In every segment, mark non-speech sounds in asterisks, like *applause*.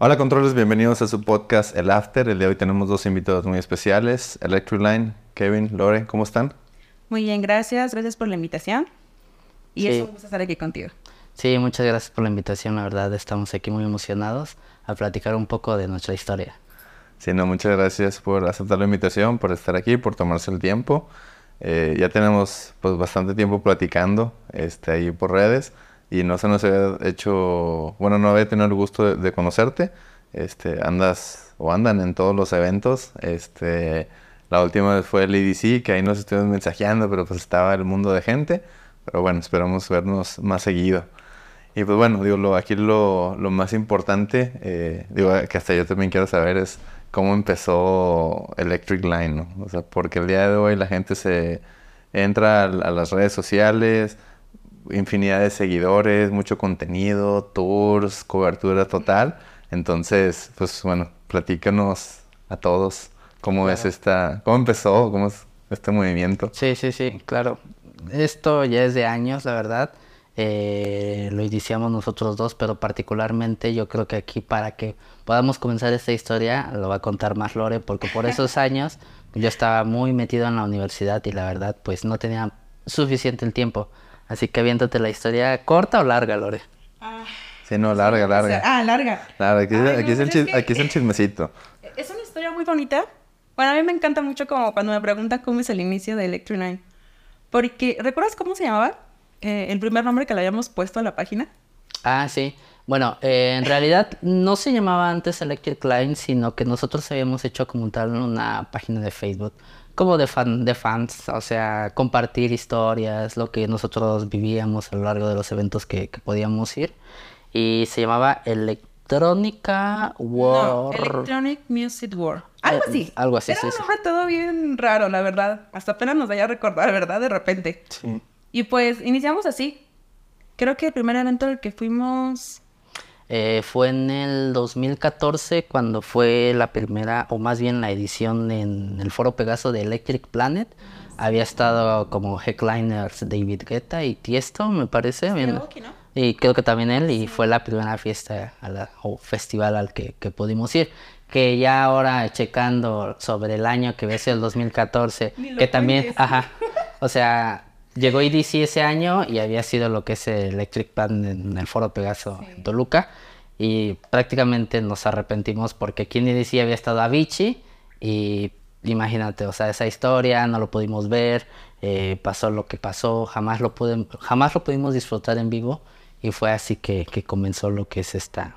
Hola controles, bienvenidos a su podcast El After. El de hoy tenemos dos invitados muy especiales, Electric Line, Kevin, Lore, ¿cómo están? Muy bien, gracias. Gracias por la invitación. Y Sí. es un gusto estar aquí contigo. Sí, muchas gracias por la invitación, la verdad estamos aquí muy emocionados a platicar un poco de nuestra historia. Sí, no, muchas gracias por aceptar la invitación, por estar aquí, por tomarse el tiempo. Eh, ya tenemos pues bastante tiempo platicando este, ahí por redes y no se nos había hecho, bueno, no había tenido el gusto de, de conocerte. Este, andas o andan en todos los eventos. Este, la última vez fue el EDC, que ahí nos estuvimos mensajeando, pero pues estaba el mundo de gente. Pero bueno, esperamos vernos más seguido. Y pues bueno, digo, lo, aquí lo, lo más importante, eh, digo, que hasta yo también quiero saber es cómo empezó Electric Line, ¿no? O sea, porque el día de hoy la gente se entra a, a las redes sociales, infinidad de seguidores, mucho contenido, tours, cobertura total. Entonces, pues bueno, platícanos a todos cómo es Claro. esta, cómo empezó, cómo es este movimiento. Sí, sí, sí, claro. Esto ya es de años, la verdad. Eh, lo iniciamos nosotros dos, pero particularmente yo creo que aquí para que podamos comenzar esta historia lo va a contar más Lore, porque por esos *laughs* años yo estaba muy metido en la universidad y la verdad pues no tenía suficiente el tiempo. Así que aviéntate la historia corta o larga, Lore. Sí, no, larga, larga. Ah, larga. Claro, aquí, Ay, aquí no, es el que- aquí es el chismecito. Es una historia muy bonita. Bueno, a mí me encanta mucho como cuando me preguntan cómo es el inicio de Electric Nine. Porque, ¿recuerdas cómo se llamaba? Eh, el primer nombre que le habíamos puesto a la página. Ah, sí. Bueno, eh, en realidad no se llamaba antes Electric Line, sino que nosotros habíamos hecho como tal una página de Facebook, como de fan, de fans, o sea, compartir historias, lo que nosotros vivíamos a lo largo de los eventos que, que podíamos ir. Y se llamaba Electrónica No, World. Electronic Music World. Algo Eh, así. algo así, Era sí, un sí. nombre todo bien raro, la verdad. Hasta apenas nos vaya a recordar, ¿verdad? De repente. Sí. Y pues iniciamos así. Creo que el primer evento al que fuimos... Eh, fue en el 2014 cuando fue la primera, o más bien la edición en el foro Pegaso de Electric Planet. Había estado como headliners David Guetta y Tiesto, me parece. bien. Karaoke, ¿no? Y creo que también él, y fue la primera fiesta a la- o festival al que, que pudimos ir. Que ya ahora checando sobre el año que ves el 2014, Ni lo que también, ajá, o sea, llegó EDC ese año y había sido lo que es el Electric Pan en el Foro Pegaso en Toluca. Y prácticamente nos arrepentimos porque aquí en EDC había estado Avicii y imagínate, o sea, esa historia no lo pudimos ver, eh, pasó lo que pasó, jamás lo, pude- jamás lo pudimos disfrutar en vivo y fue así que, que comenzó lo que es esta,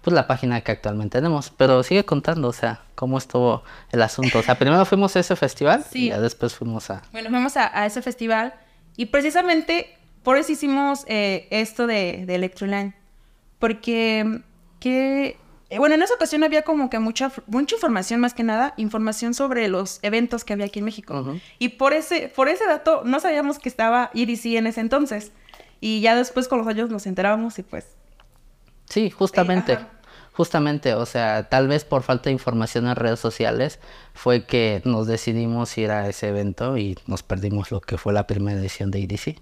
pues la página que actualmente tenemos. Pero sigue contando, o sea, cómo estuvo el asunto. O sea, primero fuimos a ese festival Sí. y ya después fuimos a... Bueno, fuimos a, a ese festival y precisamente por eso hicimos eh, esto de, de Electroline. Porque, que, eh, bueno, en esa ocasión había como que mucha, mucha información, más que nada, información sobre los eventos que había aquí en México. Ujú. Y por ese, por ese dato no sabíamos que estaba EDC en ese entonces. Y ya después con los años nos enterábamos y pues... Sí, justamente. ajá. Justamente, o sea, tal vez por falta de información en redes sociales fue que nos decidimos ir a ese evento y nos perdimos lo que fue la primera edición de EDC.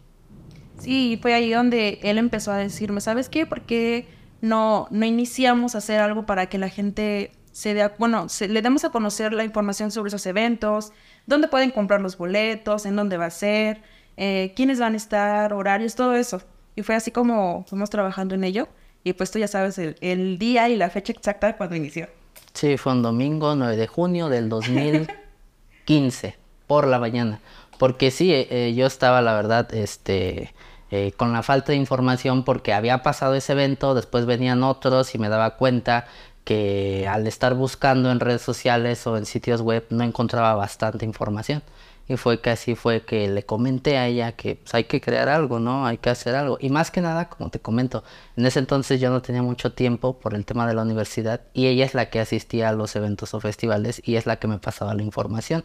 Sí, fue ahí donde él empezó a decirme, ¿sabes qué? ¿Por qué no, no iniciamos a hacer algo para que la gente se dé, bueno, se- le demos a conocer la información sobre esos eventos, dónde pueden comprar los boletos, en dónde va a ser, eh, quiénes van a estar, horarios, todo eso. Y fue así como fuimos trabajando en ello. Y pues tú ya sabes el, día y la fecha exacta cuando inició. Sí, fue un domingo 9 de junio del 2015 por la mañana. Porque sí, eh, eh, yo estaba, la verdad, este, eh, con la falta de información porque había pasado ese evento, después venían otros y me daba cuenta que al estar buscando en redes sociales o en sitios web no encontraba bastante información. Y fue que así fue que le comenté a ella que pues, hay que crear algo, ¿no? Hay que hacer algo. Y más que nada, como te comento, en ese entonces yo no tenía mucho tiempo por el tema de la universidad y ella es la que asistía a los eventos o festivales y es la que me pasaba la información.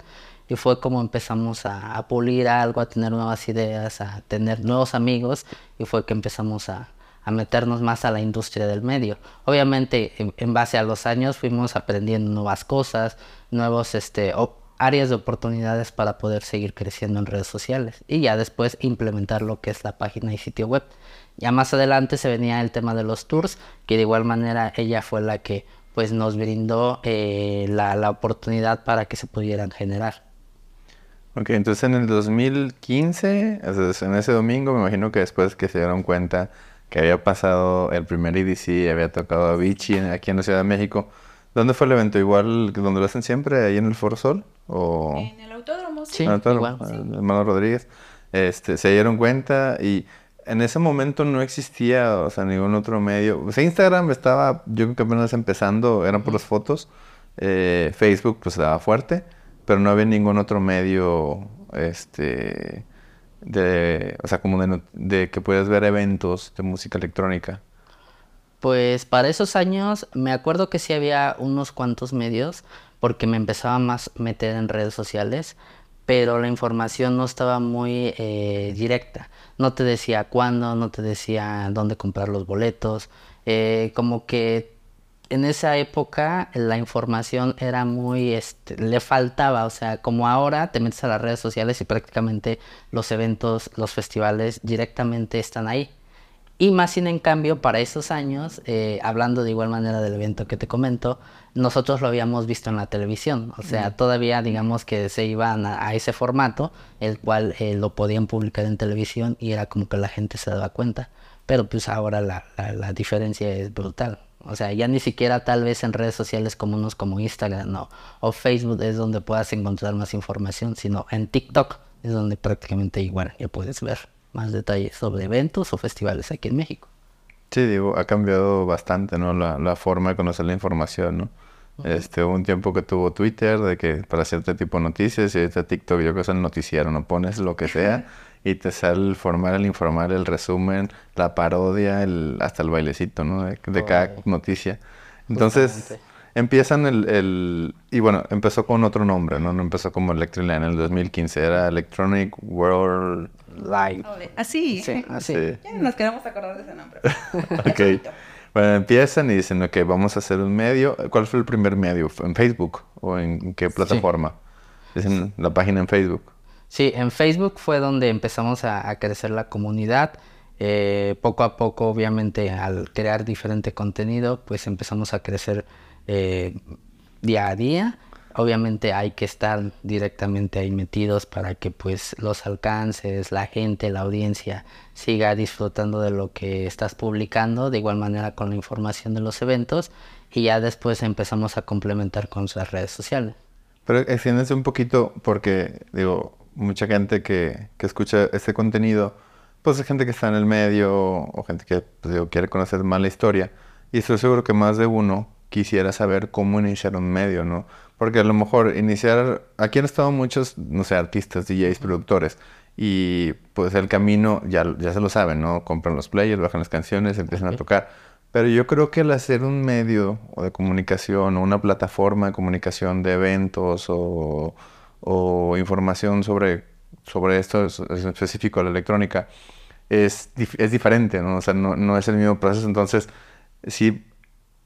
Y fue como empezamos a, a pulir algo, a tener nuevas ideas, a tener nuevos amigos y fue que empezamos a, a meternos más a la industria del medio. Obviamente, en, en base a los años fuimos aprendiendo nuevas cosas, nuevos, este, áreas de oportunidades para poder seguir creciendo en redes sociales y ya después implementar lo que es la página y sitio web. Ya más adelante se venía el tema de los tours, que de igual manera ella fue la que pues nos brindó eh, la, la oportunidad para que se pudieran generar. Ok, entonces en el 2015, o sea, en ese domingo, me imagino que después que se dieron cuenta que había pasado el primer EDC, había tocado a Vichy aquí en la Ciudad de México, ¿dónde fue el evento? ¿Igual que donde lo hacen siempre, ahí en el Foro Sol? ¿O... En el autódromo, sí. Sí, en el autódromo? igual, sí. Ah, Hermano Rodríguez. Este, se dieron cuenta y en ese momento no existía, o sea, ningún otro medio. O sea, Instagram estaba, yo creo que apenas empezando, eran por las fotos. Eh, Facebook pues estaba fuerte, pero no había ningún otro medio, este, de, o sea, como de, no- de que puedas ver eventos de música electrónica. Pues para esos años me acuerdo que sí había unos cuantos medios porque me empezaba más meter en redes sociales, pero la información no estaba muy eh, directa. No te decía cuándo, no te decía dónde comprar los boletos. eh, como que en esa época la información era muy, este, le faltaba, o sea, como ahora te metes a las redes sociales y prácticamente los eventos, los festivales directamente están ahí. Y más sin en cambio, para esos años, eh, hablando de igual manera del evento que te comento, nosotros lo habíamos visto en la televisión. O sea, todavía digamos que se iban a, a ese formato, el cual eh, lo podían publicar en televisión y era como que la gente se daba cuenta. Pero pues ahora la, la, la diferencia es brutal. O sea, ya ni siquiera tal vez en redes sociales comunes como Instagram no, o Facebook es donde puedas encontrar más información, sino en TikTok es donde prácticamente igual ya puedes ver más detalles sobre eventos o festivales aquí en México. Sí, digo, ha cambiado bastante, ¿no? La, la forma de conocer la información, ¿no? Este, hubo un tiempo que tuvo Twitter de que para cierto tipo de noticias y ahorita TikTok yo creo que es el noticiero, ¿no? Pones lo que sea *laughs* y te sale el formal, el informar, el resumen, la parodia, el, hasta el bailecito, ¿no? De, de cada noticia. Entonces, Justamente. empiezan el, el... Y bueno, empezó con otro nombre, ¿no? No empezó como Electroland en el 2015, era Electronic World... Live. Así. Sí, *laughs* así. Sí. Ya nos queremos acordar de ese nombre. *laughs* Ok. Bueno, empiezan y dicen, ok, vamos a hacer un medio. ¿Cuál fue el primer medio? ¿Fue ¿En Facebook? ¿O en qué plataforma? Dicen la página en Facebook. Sí, en Facebook fue donde empezamos a, a crecer la comunidad. Eh, poco a poco, obviamente, al crear diferente contenido, pues empezamos a crecer eh, día a día. Obviamente hay que estar directamente ahí metidos para que pues los alcances, la gente, la audiencia siga disfrutando de lo que estás publicando, de igual manera con la información de los eventos y ya después empezamos a complementar con las redes sociales. Pero extiéndense un poquito porque, digo, mucha gente que, que escucha este contenido, pues es gente que está en el medio o gente que pues, digo, quiere conocer más la historia. Y estoy seguro que más de uno quisiera saber cómo iniciar un medio, ¿no? Porque a lo mejor iniciar... Aquí han estado muchos, no sé, artistas, DJs, productores. Y pues el camino ya, ya se lo saben, ¿no? Compran los players, bajan las canciones, empiezan a tocar. Pero yo creo que el hacer un medio o de comunicación o una plataforma de comunicación de eventos o, o información sobre, sobre esto es- es específico, la electrónica, es, es diferente, ¿no? O sea, no, no es el mismo proceso. Entonces, sí,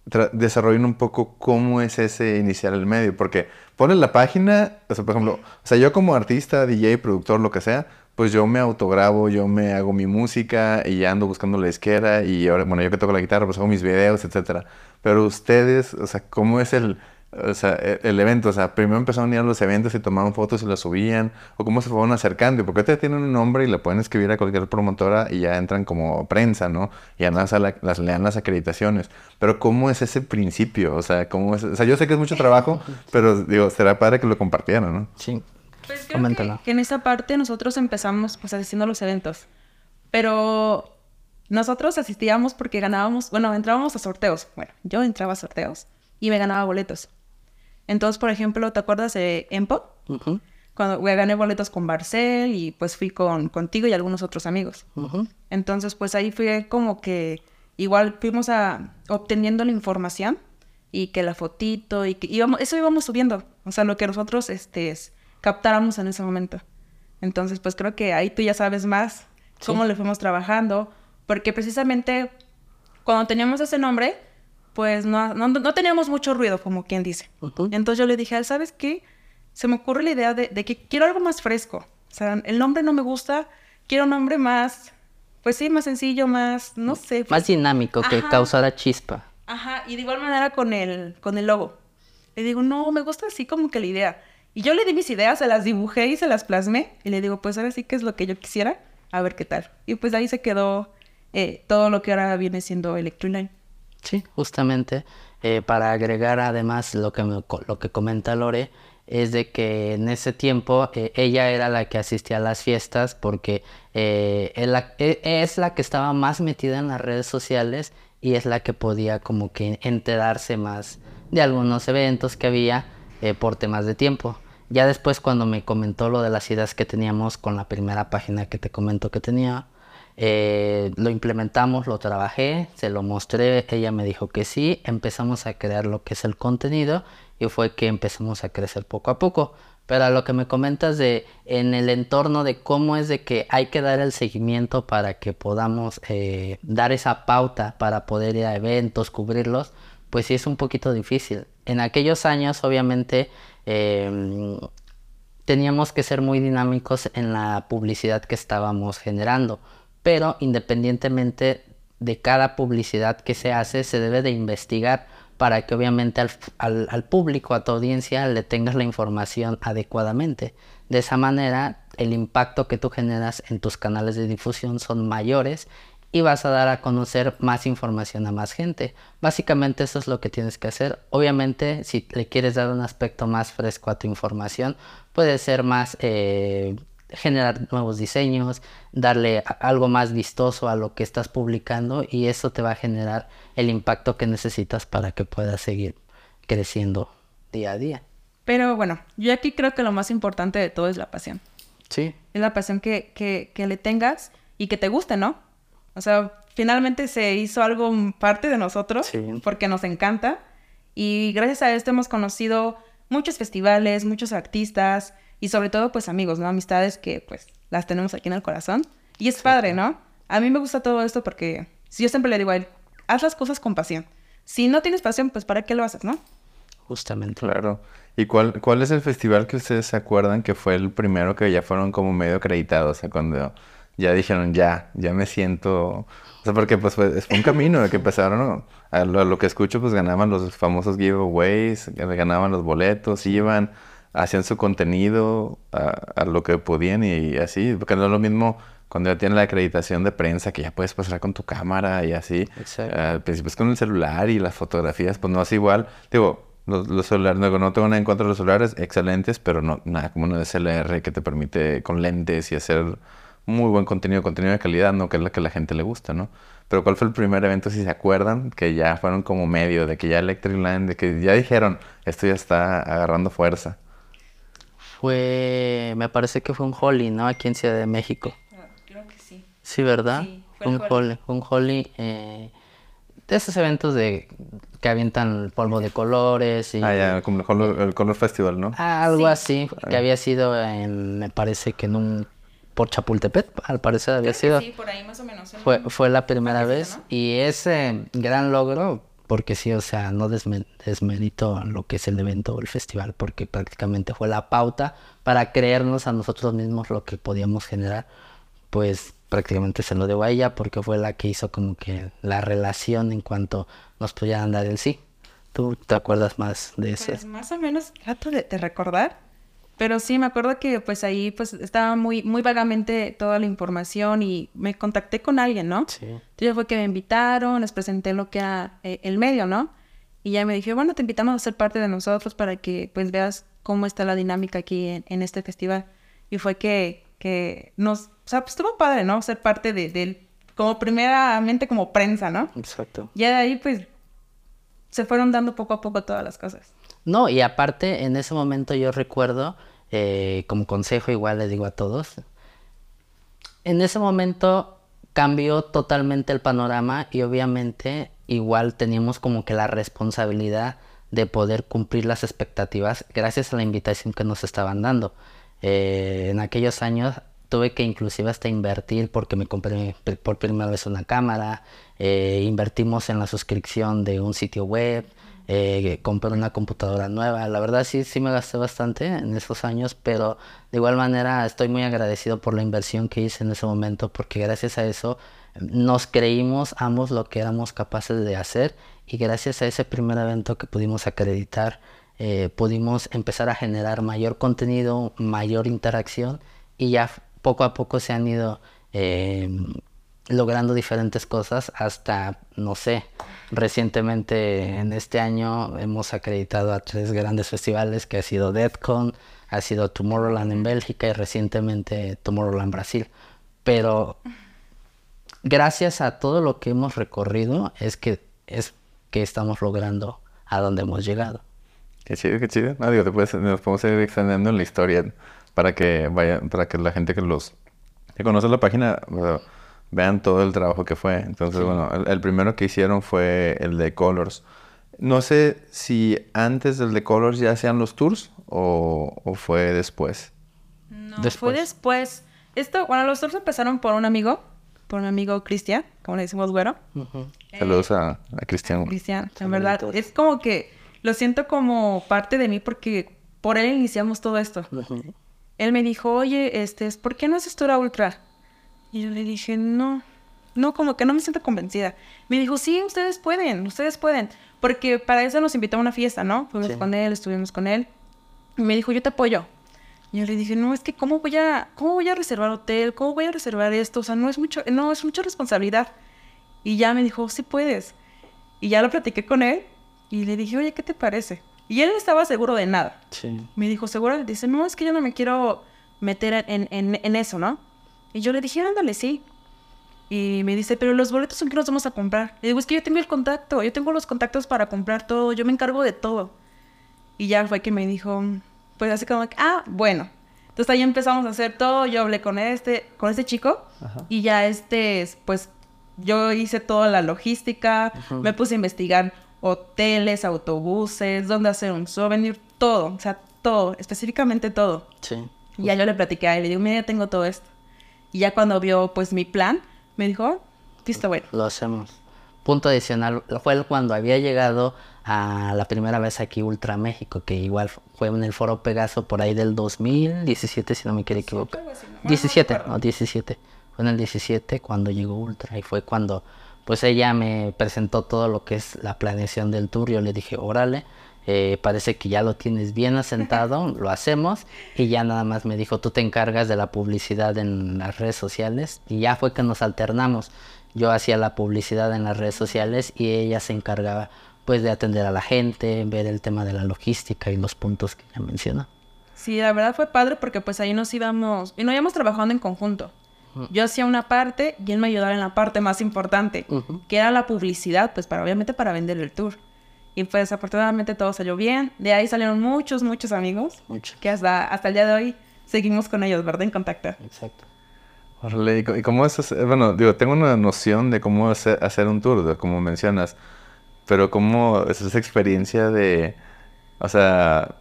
desarrollen un poco cómo es ese iniciar el medio. Porque pones la página, o sea, por ejemplo, o sea, yo como artista, DJ, productor, lo que sea, pues yo me autograbo, yo me hago mi música y ando buscando la disquera y ahora, bueno, yo que toco la guitarra, pues hago mis videos, etcétera. Pero ustedes, o sea, ¿cómo es el, o sea, e- el evento? O sea, primero empezaron a ir a los eventos y tomaban fotos y las subían, o cómo se fueron acercando, porque ahorita tienen un nombre y le pueden escribir a cualquier promotora y ya entran como prensa, ¿no? Y ya nada, la- las, le dan las acreditaciones. Pero ¿cómo es ese principio? O sea, ¿cómo es? O sea, yo sé que es mucho trabajo, *laughs* pero digo, será padre que lo compartieran, ¿no? Sí. Pues creo que, Coméntalo. que en esa parte nosotros empezamos pues asistiendo a los eventos. Pero nosotros asistíamos porque ganábamos, bueno, entrábamos a sorteos. Bueno, yo entraba a sorteos y me ganaba boletos. Entonces, por ejemplo, ¿te acuerdas de Empo? Ujú, Cuando güey, gané boletos con Barcel y pues fui con contigo y algunos otros amigos. Entonces, pues ahí fue como que igual fuimos a obteniendo la información y que la fotito y que íbamos, eso íbamos subiendo, o sea, lo que nosotros este es- captáramos en ese momento. Entonces, pues creo que ahí tú ya sabes más cómo le fuimos trabajando, porque precisamente cuando teníamos ese nombre, pues no, no, no teníamos mucho ruido, como quien dice. Entonces yo le dije, ¿sabes qué? se me ocurre la idea de, de que quiero algo más fresco. O sea, el nombre no me gusta, quiero un nombre más, pues sí, más sencillo, más, no sé. pues- Más dinámico, que causara chispa. Ajá, y de igual manera con el, con el logo. Le digo, no, me gusta así como que la idea. Y yo le di mis ideas, se las dibujé y se las plasmé. Y le digo, pues ahora sí que es lo que yo quisiera, a ver qué tal. Y pues ahí se quedó eh, todo lo que ahora viene siendo Electroline. Sí, justamente. eh, para agregar además lo que, me lo que comenta Lore, es de que en ese tiempo eh, ella era la que asistía a las fiestas porque eh, es, la, e- es la que estaba más metida en las redes sociales y es la que podía como que enterarse más de algunos eventos que había por temas de tiempo. Ya después cuando me comentó lo de las ideas que teníamos con la primera página que te comento que tenía, eh, lo implementamos, lo trabajé, se lo mostré, ella me dijo que sí, empezamos a crear lo que es el contenido y fue que empezamos a crecer poco a poco. Pero a lo que me comentas de en el entorno de cómo es de que hay que dar el seguimiento para que podamos eh, dar esa pauta para poder ir a eventos, cubrirlos, pues sí es un poquito difícil. En aquellos años, obviamente, eh, teníamos que ser muy dinámicos en la publicidad que estábamos generando, pero independientemente de cada publicidad que se hace, se debe de investigar para que obviamente al, al- público, a tu audiencia, le tengas la información adecuadamente. De esa manera, el impacto que tú generas en tus canales de difusión son mayores y vas a dar a conocer más información a más gente. Básicamente eso es lo que tienes que hacer. Obviamente, si le quieres dar un aspecto más fresco a tu información, puede ser más eh, generar nuevos diseños, darle algo más vistoso a lo que estás publicando y eso te va a generar el impacto que necesitas para que puedas seguir creciendo día a día. Pero bueno, yo aquí creo que lo más importante de todo es la pasión. Sí. Es la pasión que, que, que le tengas y que te guste, ¿no? O sea, finalmente se hizo algo parte de nosotros Sí. porque nos encanta y gracias a esto hemos conocido muchos festivales, muchos artistas y sobre todo pues amigos, ¿no? Amistades que pues las tenemos aquí en el corazón y es padre, ¿no? A mí me gusta todo esto porque si yo siempre le digo a él, haz las cosas con pasión. Si no tienes pasión, pues ¿para qué lo haces, no? Justamente. Claro. ¿Y cuál, cuál es el festival que ustedes se acuerdan que fue el primero que ya fueron como medio acreditados? O sea, cuando ya dijeron, ya, ya me siento... O sea, porque pues fue, fue un camino de que empezaron, ¿no? a, lo, a lo que escucho, pues ganaban los famosos giveaways, ganaban los boletos, iban, hacían su contenido a, a lo que podían y, así, porque no es lo mismo cuando ya tienes la acreditación de prensa que ya puedes pasar con tu cámara y así. Exacto. Al principio es con el celular y las fotografías, pues no es igual. Digo, los, los celulares, no, no tengo nada en contra de los celulares, excelentes, pero no nada como una DSLR que te permite con lentes y hacer muy buen contenido, contenido de calidad, ¿no? Que es lo que a la gente le gusta, ¿no? Pero ¿cuál fue el primer evento, si se acuerdan, que ya fueron como medio, de que ya Electric Line, de que ya dijeron, esto ya está agarrando fuerza? Fue, me parece que fue un Holly, ¿no? Aquí en Ciudad de México. Creo que sí. Sí, ¿verdad? Sí, fue el un Holly. Un Holly eh, de esos eventos de que avientan polvo de colores y Ah, ya, como el Color, el Color Festival, ¿no? algo así, que había sido en, me parece que en un, por Chapultepec, al parecer había sido. Sí, por ahí más o menos. en Fue, fue la primera vez ¿no? y ese gran logro, porque sí, o sea, no desme- desmerito lo que es el evento o el festival, porque prácticamente fue la pauta para creernos a nosotros mismos lo que podíamos generar, pues prácticamente se lo debo a ella porque fue la que hizo como que la relación en cuanto nos pudieran dar el sí. ¿Tú te acuerdas más de eso? Pues más o menos trato de, de recordar. Pero sí, me acuerdo que pues ahí pues estaba muy, muy vagamente toda la información y me contacté con alguien, ¿no? Sí. Entonces fue que me invitaron, les presenté lo que era eh, el medio, ¿no? Y ya me dije, bueno, te invitamos a ser parte de nosotros para que pues veas cómo está la dinámica aquí en, en este festival. Y fue que, que nos, o sea, pues estuvo padre, ¿no? Ser parte de, del, como primeramente como prensa, ¿no? Exacto. Ya de ahí pues se fueron dando poco a poco todas las cosas. No, y aparte, en ese momento yo recuerdo, eh, como consejo igual le digo a todos, en ese momento cambió totalmente el panorama y obviamente igual teníamos como que la responsabilidad de poder cumplir las expectativas gracias a la invitación que nos estaban dando. Eh, en aquellos años tuve que inclusive hasta invertir porque me compré pr- por primera vez una cámara, eh, invertimos en la suscripción de un sitio web, eh, compré una computadora nueva. La verdad sí, sí me gasté bastante en esos años, pero de igual manera estoy muy agradecido por la inversión que hice en ese momento, porque gracias a eso nos creímos ambos lo que éramos capaces de hacer y gracias a ese primer evento que pudimos acreditar, eh, pudimos empezar a generar mayor contenido, mayor interacción y ya poco a poco se han ido eh, logrando diferentes cosas hasta, no sé, recientemente en este año hemos acreditado a tres grandes festivales que ha sido DeadCon, ha sido Tomorrowland en Bélgica y recientemente Tomorrowland Brasil. Pero gracias a todo lo que hemos recorrido es que es que estamos logrando a donde hemos llegado. Qué chido, qué chido. Nos podemos ir extendiendo en la historia para que vaya, para que la gente que los que conoce la página vean todo el trabajo que fue. Entonces, bueno, el, primero que hicieron fue el de Colors. No sé si antes del de Colors ya hacían los tours o, fue después. No, fue después. Esto, bueno, los tours empezaron por un amigo, por un amigo Cristian, como le decimos güero. Saludos a, a Cristian. Cristian, en verdad, es como que lo siento como parte de mí porque por él iniciamos todo esto. Él me dijo, oye, este, ¿por qué no haces tour ultra? Y yo le dije, no, no, como que no me siento convencida. Me dijo, sí, ustedes pueden, ustedes pueden. Porque para eso nos invitó a una fiesta, ¿no? Fuimos con él, estuvimos con él. Y me dijo, yo te apoyo. Y yo le dije, no, es que ¿cómo voy a, cómo voy a reservar hotel? ¿Cómo voy a reservar esto? O sea, no es mucho, no, es mucha responsabilidad. Y ya me dijo, sí puedes. Y ya lo platiqué con él y le dije, oye, ¿qué te parece? Y él estaba seguro de nada. Sí. Me dijo, ¿seguro? Dice, no, es que yo no me quiero meter en, en, en eso, ¿no? Y yo le dije, ándale, sí. Y me dice, pero los boletos son que nos vamos a comprar. Y digo, es que yo tengo el contacto, yo tengo los contactos para comprar todo, yo me encargo de todo. Y ya fue que me dijo, pues así como, ah, bueno. Entonces ahí empezamos a hacer todo, yo hablé con este, con este chico y ya este, pues yo hice toda la logística, me puse a investigar hoteles, autobuses, dónde hacer un souvenir, todo, o sea, todo, específicamente todo. Sí. Y ya yo le platiqué a él, le digo, mira, ya tengo todo esto. Y ya cuando vio, pues, mi plan, me dijo, listo, bueno. Lo hacemos. Punto adicional, fue cuando había llegado a la primera vez aquí Ultra México, que igual fue en el Foro Pegaso por ahí del 2017, si no me quiero equivocar. 17, no, 17. Fue en el 17 cuando llegó Ultra y fue cuando pues ella me presentó todo lo que es la planeación del tour. Yo le dije, órale, eh, parece que ya lo tienes bien asentado, *laughs* lo hacemos. Y ya nada más me dijo, tú te encargas de la publicidad en las redes sociales. Y ya fue que nos alternamos. Yo hacía la publicidad en las redes sociales y ella se encargaba pues de atender a la gente, ver el tema de la logística y los puntos que ya mencionó. Sí, la verdad fue padre porque pues ahí nos íbamos, y nos íbamos trabajando en conjunto. Yo hacía una parte y él me ayudaba en la parte más importante, que era la publicidad, pues para obviamente para vender el tour. Y pues afortunadamente todo salió bien. De ahí salieron muchos, muchos amigos. Que hasta, hasta el día de hoy seguimos con ellos, ¿verdad? En contacto. Exacto. ¿y cómo es hacer? Bueno, digo, tengo una noción de cómo hacer, hacer un tour, como mencionas. Pero cómo es esa experiencia de... O sea,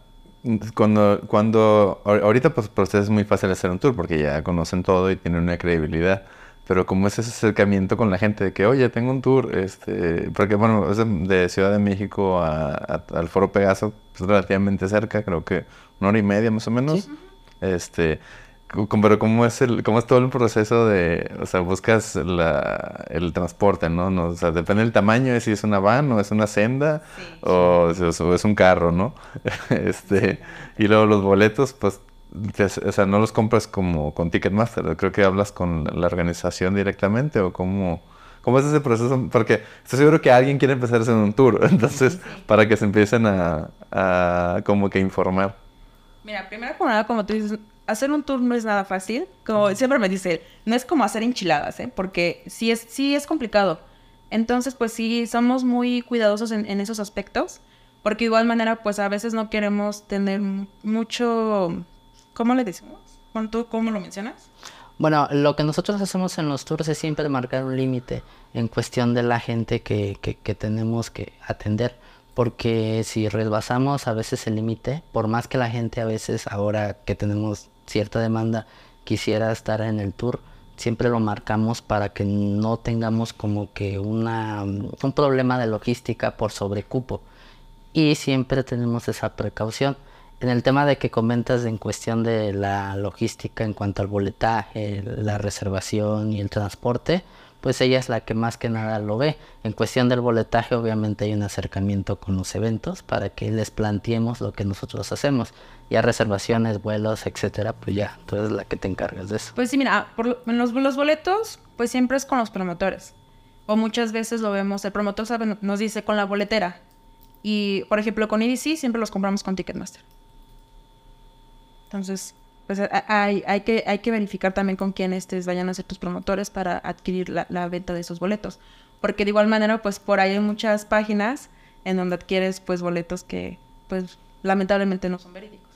cuando, cuando, ahorita pues para ustedes es muy fácil hacer un tour porque ya conocen todo y tienen una credibilidad. Pero como es ese acercamiento con la gente de que, oye, tengo un tour, este, porque bueno, es de, Ciudad de México al Foro Pegaso, pues relativamente cerca, creo que una hora y media más o menos. Este, pero cómo es el, cómo es todo el proceso de, o sea, buscas la, el transporte, ¿no? ¿no? O sea, depende del tamaño de si es una van o es una senda o, es un carro, ¿no? *laughs* este, y luego los boletos, pues, o sea, no los compras como con Ticketmaster, creo que hablas con la organización directamente o cómo, cómo es ese proceso, porque estoy seguro que alguien quiere empezar a hacer un tour, *laughs* entonces, para que se empiecen a, a como que informar. Mira, primero como nada, como tú dices, hacer un tour no es nada fácil. Como siempre me dice, no es como hacer enchiladas, ¿eh? Porque sí es, sí es complicado. Entonces, pues sí, somos muy cuidadosos en, esos aspectos. Porque de igual manera, pues a veces no queremos tener mucho... ¿Cómo le decimos? ¿Tú cómo lo mencionas? Bueno, lo que nosotros hacemos en los tours es siempre marcar un límite en cuestión de la gente que, que, que tenemos que atender porque si rebasamos a veces el límite, por más que la gente a veces ahora que tenemos cierta demanda quisiera estar en el tour, siempre lo marcamos para que no tengamos como que una, un problema de logística por sobrecupo. y siempre tenemos esa precaución. En el tema de que comentas en cuestión de la logística en cuanto al boletaje, la reservación y el transporte, pues ella es la que más que nada lo ve. En cuestión del boletaje, obviamente hay un acercamiento con los eventos para que les planteemos lo que nosotros hacemos. Ya reservaciones, vuelos, etcétera, pues ya, tú eres la que te encargas de eso. Pues sí, mira, por los, los boletos, pues siempre es con los promotores. O muchas veces lo vemos, el promotor sabe, nos dice con la boletera. Y, por ejemplo, con EDC siempre los compramos con Ticketmaster. Entonces, pues hay, hay, que, hay que verificar también con quién estés vayan a ser tus promotores para adquirir la, venta de esos boletos. Porque de igual manera, pues por ahí hay muchas páginas en donde adquieres pues boletos que pues lamentablemente no son verídicos.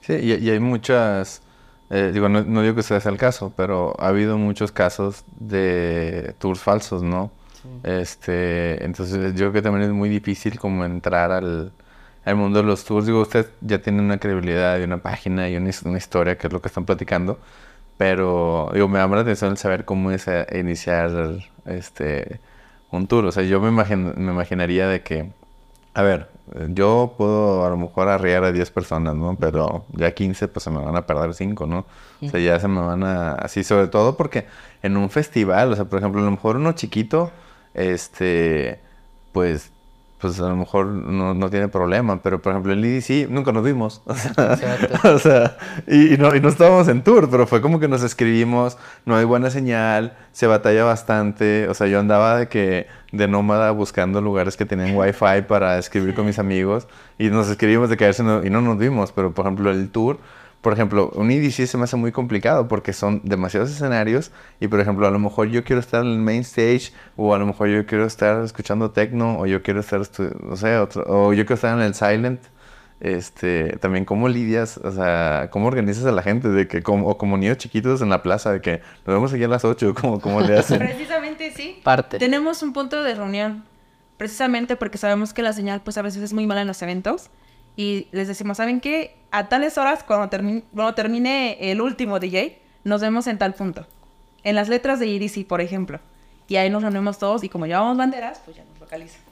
Sí, y, hay muchas, eh, digo, no, digo que sea el caso, pero ha habido muchos casos de tours falsos, ¿no? Este, entonces yo creo que también es muy difícil como entrar al, el mundo de los tours. Digo, usted ya tiene una credibilidad y una página y una, historia, que es lo que están platicando. Pero, digo, me llama la atención el saber cómo es eh, iniciar este, un tour. O sea, yo me, me imaginaría de que, a ver, yo puedo a lo mejor arriar a 10 personas, ¿no? Pero ya 15, pues se me van a perder 5, ¿no? O sea, ya se me van a... Así, sobre todo porque en un festival, o sea, por ejemplo, a lo mejor uno chiquito, este, pues pues a lo mejor no, no, tiene problema, pero por ejemplo en EDC nunca nos vimos. *laughs* O sea, y, no, y no estábamos en tour, pero fue como que nos escribimos, no hay buena señal, se batalla bastante. O sea, yo andaba de que de nómada buscando lugares que tenían wifi para escribir con mis amigos y nos escribimos de caerse y no nos vimos, pero por ejemplo el tour por ejemplo, un EDC se me hace muy complicado porque son demasiados escenarios y, por ejemplo, a lo mejor yo quiero estar en el main stage o a lo mejor yo quiero estar escuchando techno o yo quiero estar, no sé, otro, o yo quiero estar en el silent. Este, también cómo lidias, o sea, cómo organizas a la gente de que como, o como niños chiquitos en la plaza de que nos vemos aquí a las 8, *laughs* como cómo le hacen. Precisamente sí. Parte. Tenemos un punto de reunión precisamente porque sabemos que la señal pues a veces es muy mala en los eventos y les decimos, ¿saben qué? A tales horas, cuando, termine, el último DJ, nos vemos en tal punto. En las letras de EDC, por ejemplo. Y ahí nos reunimos todos y como llevamos banderas, pues ya nos localizan.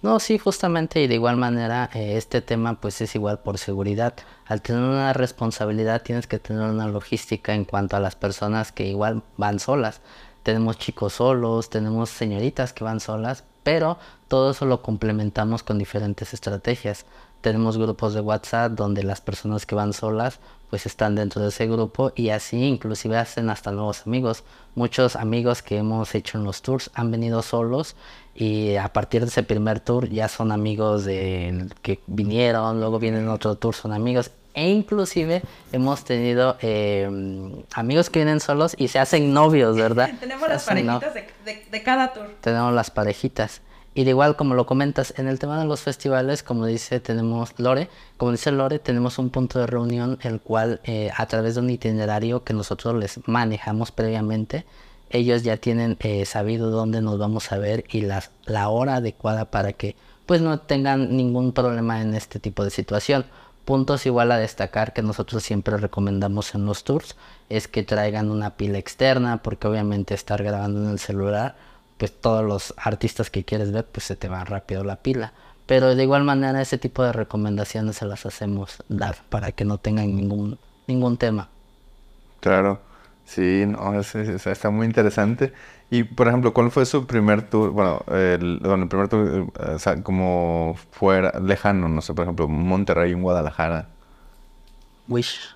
No, sí, justamente y de igual manera eh, este tema pues es igual por seguridad. Al tener una responsabilidad tienes que tener una logística en cuanto a las personas que igual van solas. Tenemos chicos solos, tenemos señoritas que van solas, pero todo eso lo complementamos con diferentes estrategias tenemos grupos de WhatsApp donde las personas que van solas pues están dentro de ese grupo y así inclusive hacen hasta nuevos amigos. Muchos amigos que hemos hecho en los tours han venido solos y a partir de ese primer tour ya son amigos de que vinieron, luego vienen otro tour, son amigos e inclusive hemos tenido em, amigos que vienen solos y se hacen novios, ¿verdad? *laughs* Tenemos las parejitas de cada tour. Tenemos las parejitas. Y de igual como lo comentas, en el tema de los festivales, como dice, tenemos Lore, como dice Lore, tenemos un punto de reunión el cual eh, a través de un itinerario que nosotros les manejamos previamente, ellos ya tienen eh, sabido dónde nos vamos a ver y las, la hora adecuada para que pues no tengan ningún problema en este tipo de situación. Puntos igual a destacar que nosotros siempre recomendamos en los tours es que traigan una pila externa porque obviamente estar grabando en el celular pues todos los artistas que quieres ver, pues se te va rápido la pila. Pero de igual manera ese tipo de recomendaciones se las hacemos dar para que no tengan ningún, ningún tema. Claro, sí, no, está muy interesante. Y por ejemplo, ¿cuál fue su primer tour? Bueno, el, el primer tour, eh, como fuera, lejano, no sé, por ejemplo, Monterrey, en Guadalajara. Wish.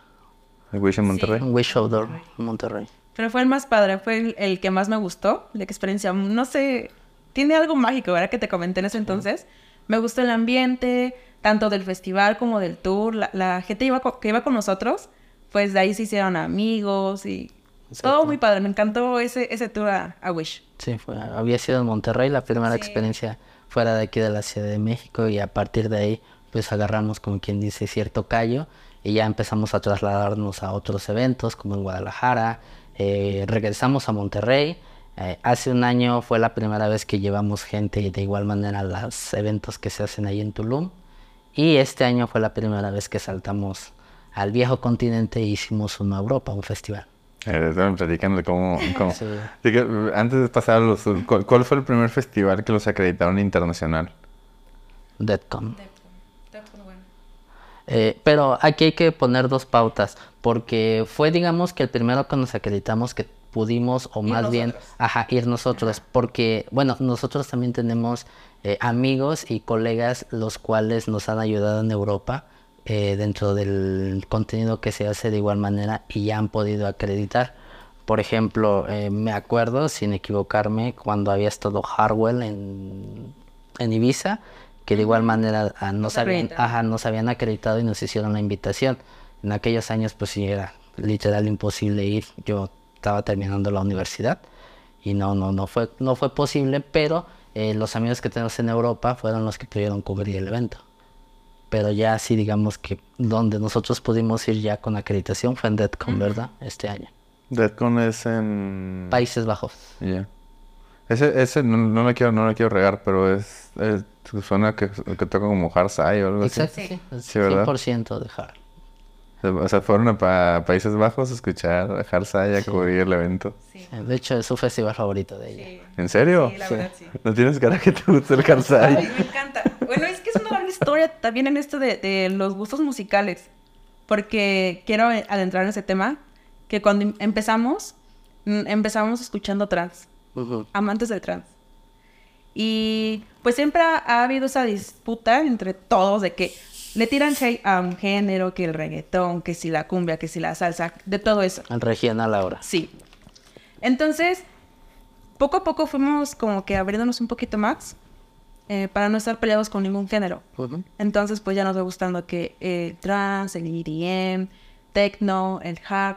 Wish en Monterrey? Wish Outdoor, Monterrey. Pero fue el más padre, fue el, que más me gustó, la experiencia. No sé, tiene algo mágico, ¿verdad? Que te comenté en ese entonces. Me gustó el ambiente, tanto del festival como del tour. La, gente iba que iba con nosotros, pues de ahí se hicieron amigos y todo muy padre. Me encantó ese, ese tour a, Wish. Sí, fue, había sido en Monterrey la primera experiencia fuera de aquí de la Ciudad de México y a partir de ahí pues agarramos como quien dice cierto callo y ya empezamos a trasladarnos a otros eventos como en Guadalajara, eh, regresamos a Monterrey. Eh, hace un año fue la primera vez que llevamos gente de igual manera a los eventos que se hacen ahí en Tulum. Y este año fue la primera vez que saltamos al viejo continente e hicimos una Europa, un festival. Eh, platicando de cómo... *laughs* antes de pasar a los... ¿cuál, fue el primer festival que los acreditaron internacional? Deadcon. Eh, pero aquí hay que poner dos pautas, porque fue, digamos, que el primero que nos acreditamos que pudimos, o más bien, ajá, ir nosotros, porque, bueno, nosotros también tenemos eh, amigos y colegas los cuales nos han ayudado en Europa eh, dentro del contenido que se hace de igual manera y ya han podido acreditar. Por ejemplo, me acuerdo, sin equivocarme, cuando había estado Harwell en, en Ibiza, que de igual manera ah, nos, habían, ajá, nos habían acreditado y nos hicieron la invitación. En aquellos años pues sí era literal imposible ir. Yo estaba terminando la universidad y no, no, no fue, no fue posible, pero eh, los amigos que tenemos en Europa fueron los que pudieron cubrir el evento. Pero ya así digamos que donde nosotros pudimos ir ya con acreditación fue en DEDCON, ¿verdad? Este año. DEDCON es en... Países Bajos. Ya. Ese, ese no, no, quiero, no le quiero regar, pero es, suena que, que toca como Harsai o algo Exacto, así. sí. sí 100% de Hard. O sea, fueron a Países Bajos a escuchar a Harsai a cubrir el evento. Sí. De hecho, es su festival favorito de ella. ¿En serio? Sí, la verdad, sí. ¿No tienes cara que te guste el Harsai? Ay, me encanta. Bueno, es que es una gran historia también en esto de, de los gustos musicales. Porque quiero adentrar en ese tema. Que cuando empezamos, empezamos escuchando trans. Uh -huh. Amantes del trans. Y pues siempre ha, ha, habido esa disputa entre todos de que le tiran shade a un género, que el reggaetón, que si la cumbia, que si la salsa, de todo eso. Al regional ahora. Sí. Entonces, poco a poco fuimos como que abriéndonos un poquito más eh, para no estar peleados con ningún género. Uh -huh. Entonces, pues ya nos va gustando que el trans, el EDM, techno, el hard,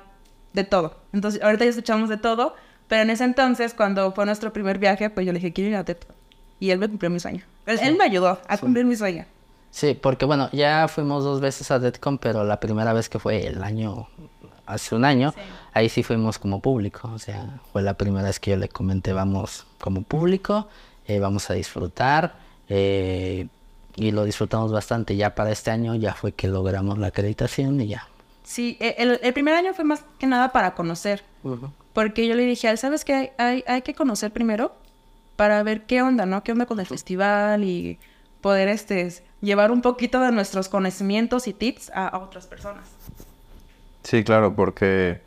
de todo. Entonces, ahorita ya escuchamos de todo, pero en ese entonces, cuando fue nuestro primer viaje, pues yo le dije, quiero ir a techno. Y él me cumplió mi sueño. Él, sí. él me ayudó a cumplir sí. mi sueño. Sí, porque bueno, ya fuimos dos veces a Deadcon, pero la primera vez que fue el año, hace un año, sí. ahí sí fuimos como público. O sea, fue la primera vez que yo le comenté, vamos como público, eh, vamos a disfrutar. Eh, y lo disfrutamos bastante. Ya para este año ya fue que logramos la acreditación y ya. Sí, e, el, el primer año fue más que nada para conocer. Uh -huh. Porque yo le dije a él, ¿sabes qué? Hay, hay, hay que conocer primero para ver qué onda, ¿no? ¿Qué onda con el festival? Y poder este, llevar un poquito de nuestros conocimientos y tips a, a, otras personas. Sí, claro, porque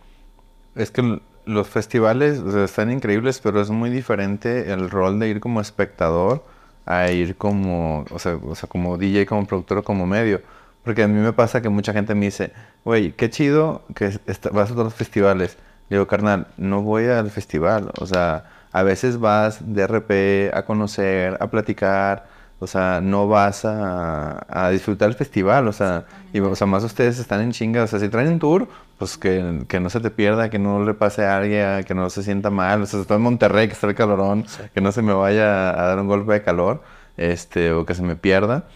es que los festivales o sea, están increíbles, pero es muy diferente el rol de ir como espectador a ir como, o sea, o sea como DJ, como productor, como medio. Porque a mí me pasa que mucha gente me dice, güey, qué chido que vas a todos los festivales. Le digo, carnal, no voy al festival, o sea, a veces vas de RP a conocer, a platicar, o sea, no vas a, a disfrutar el festival, o sea, y, o sea, más ustedes están en chinga, o sea, si traen un tour, pues que, que no se te pierda, que no le pase a alguien, que no se sienta mal, o sea, si estoy en Monterrey, que está el calorón, sí. que no se me vaya a dar un golpe de calor, este, o que se me pierda,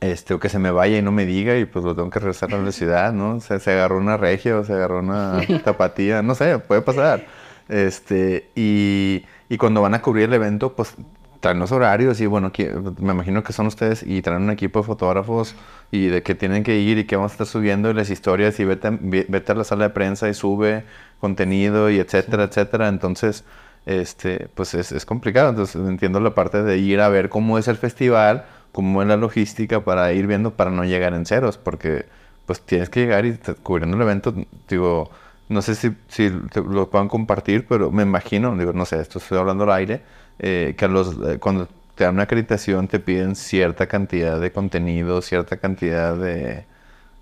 este, o que se me vaya y no me diga y pues lo tengo que regresar a la *laughs* ciudad, ¿no? O sea, se agarró una regia o se agarró una *laughs* tapatía, no sé, puede pasar. Este, y, y cuando van a cubrir el evento, pues traen los horarios y bueno, que, me imagino que son ustedes y traen un equipo de fotógrafos y de que tienen que ir y que vamos a estar subiendo las historias y vete, vete a la sala de prensa y sube contenido y etcétera, sí. etcétera. Entonces, este, pues es, es, complicado. Entonces entiendo la parte de ir a ver cómo es el festival, cómo es la logística para ir viendo para no llegar en ceros, porque pues tienes que llegar y cubriendo el evento, digo, no sé si, si lo puedan compartir, pero me imagino, digo, no sé, esto estoy hablando al aire, eh, que los, eh, cuando te dan una acreditación te piden cierta cantidad de contenido, cierta cantidad de,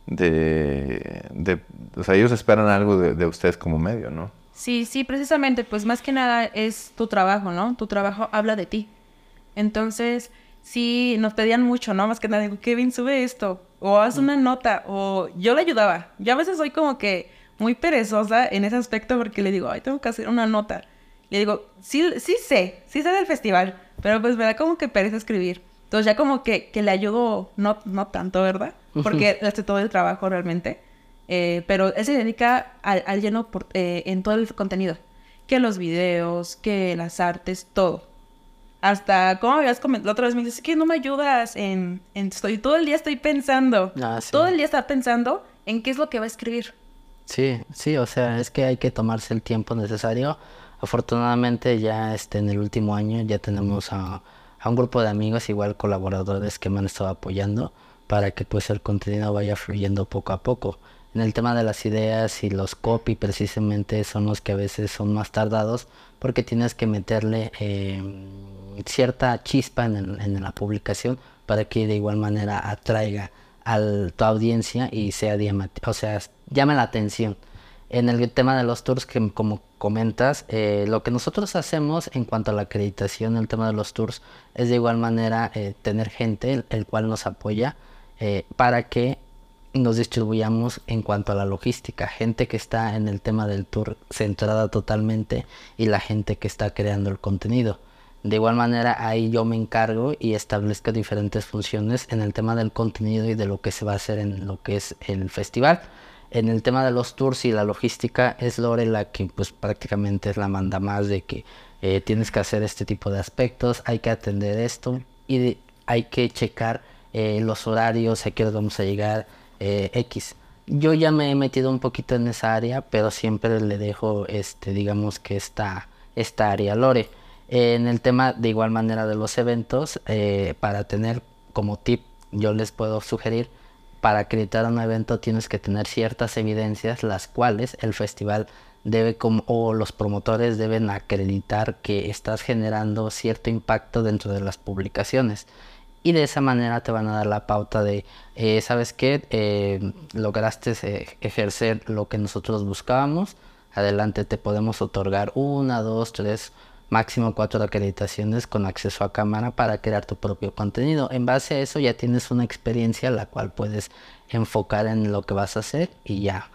de, de o sea, ellos esperan algo de, de, ustedes como medio, ¿no? Sí, sí, precisamente, pues más que nada es tu trabajo, ¿no? Tu trabajo habla de ti. Entonces, sí, nos pedían mucho, ¿no? Más que nada, digo, Kevin, sube esto, o haz una nota, o yo le ayudaba. Yo a veces soy como que muy perezosa en ese aspecto porque le digo, ay, tengo que hacer una nota. Le digo, sí, sí sé, sí sé del festival, pero pues me da como que pereza escribir. Entonces ya como que, que le ayudo, no, no tanto, ¿verdad? Porque hace todo el trabajo realmente. Eh, pero él se dedica al, al lleno por, eh, en todo el contenido. Que los videos, que las artes, todo. Hasta, como habías comentado, la otra vez me dices, que no me ayudas en, en... Estoy, todo el día estoy pensando. Ah, sí. Todo el día está pensando en qué es lo que va a escribir. Sí, sí, o sea, es que hay que tomarse el tiempo necesario. Afortunadamente ya este, en el último año ya tenemos a, a un grupo de amigos, igual colaboradores que me han estado apoyando para que pues el contenido vaya fluyendo poco a poco. En el tema de las ideas y los copy precisamente son los que a veces son más tardados porque tienes que meterle eh, cierta chispa en, la publicación para que de igual manera atraiga a tu audiencia y sea, o sea llame la atención. En el tema de los tours, que como comentas, eh, lo que nosotros hacemos en cuanto a la acreditación, el tema de los tours, es de igual manera eh, tener gente el, cual nos apoya eh, para que nos distribuyamos en cuanto a la logística, gente que está en el tema del tour centrada totalmente y la gente que está creando el contenido. De igual manera ahí yo me encargo y establezco diferentes funciones en el tema del contenido y de lo que se va a hacer en lo que es el festival en el tema de los tours y la logística es Lore la que pues prácticamente es la manda más de que eh, tienes que hacer este tipo de aspectos, hay que atender esto y hay que checar eh, los horarios, a qué hora vamos a llegar, eh, X. Yo ya me he metido un poquito en esa área, pero siempre le dejo, este, digamos que esta, esta área Lore. en el tema de igual manera de los eventos, para tener como tip, yo les puedo sugerir para acreditar un evento tienes que tener ciertas evidencias las cuales el festival debe como o los promotores deben acreditar que estás generando cierto impacto dentro de las publicaciones. Y de esa manera te van a dar la pauta de eh, sabes qué eh, lograste eh, ejercer lo que nosotros buscábamos. Adelante te podemos otorgar una dos tres máximo cuatro acreditaciones con acceso a cámara para crear tu propio contenido. En base a eso ya tienes una experiencia la cual puedes enfocar en lo que vas a hacer y ya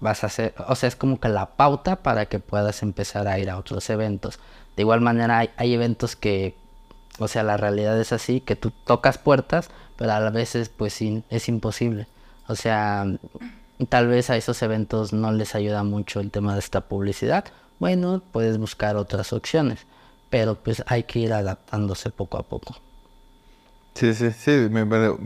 vas a hacer, o sea, es como que la pauta para que puedas empezar a ir a otros eventos. De igual manera hay, eventos que, o sea, la realidad es así, que tú tocas puertas, pero a veces pues es imposible. O sea, tal vez a esos eventos no les ayuda mucho el tema de esta publicidad bueno, puedes buscar otras opciones, pero pues hay que ir adaptándose poco a poco. Sí, sí, sí, me,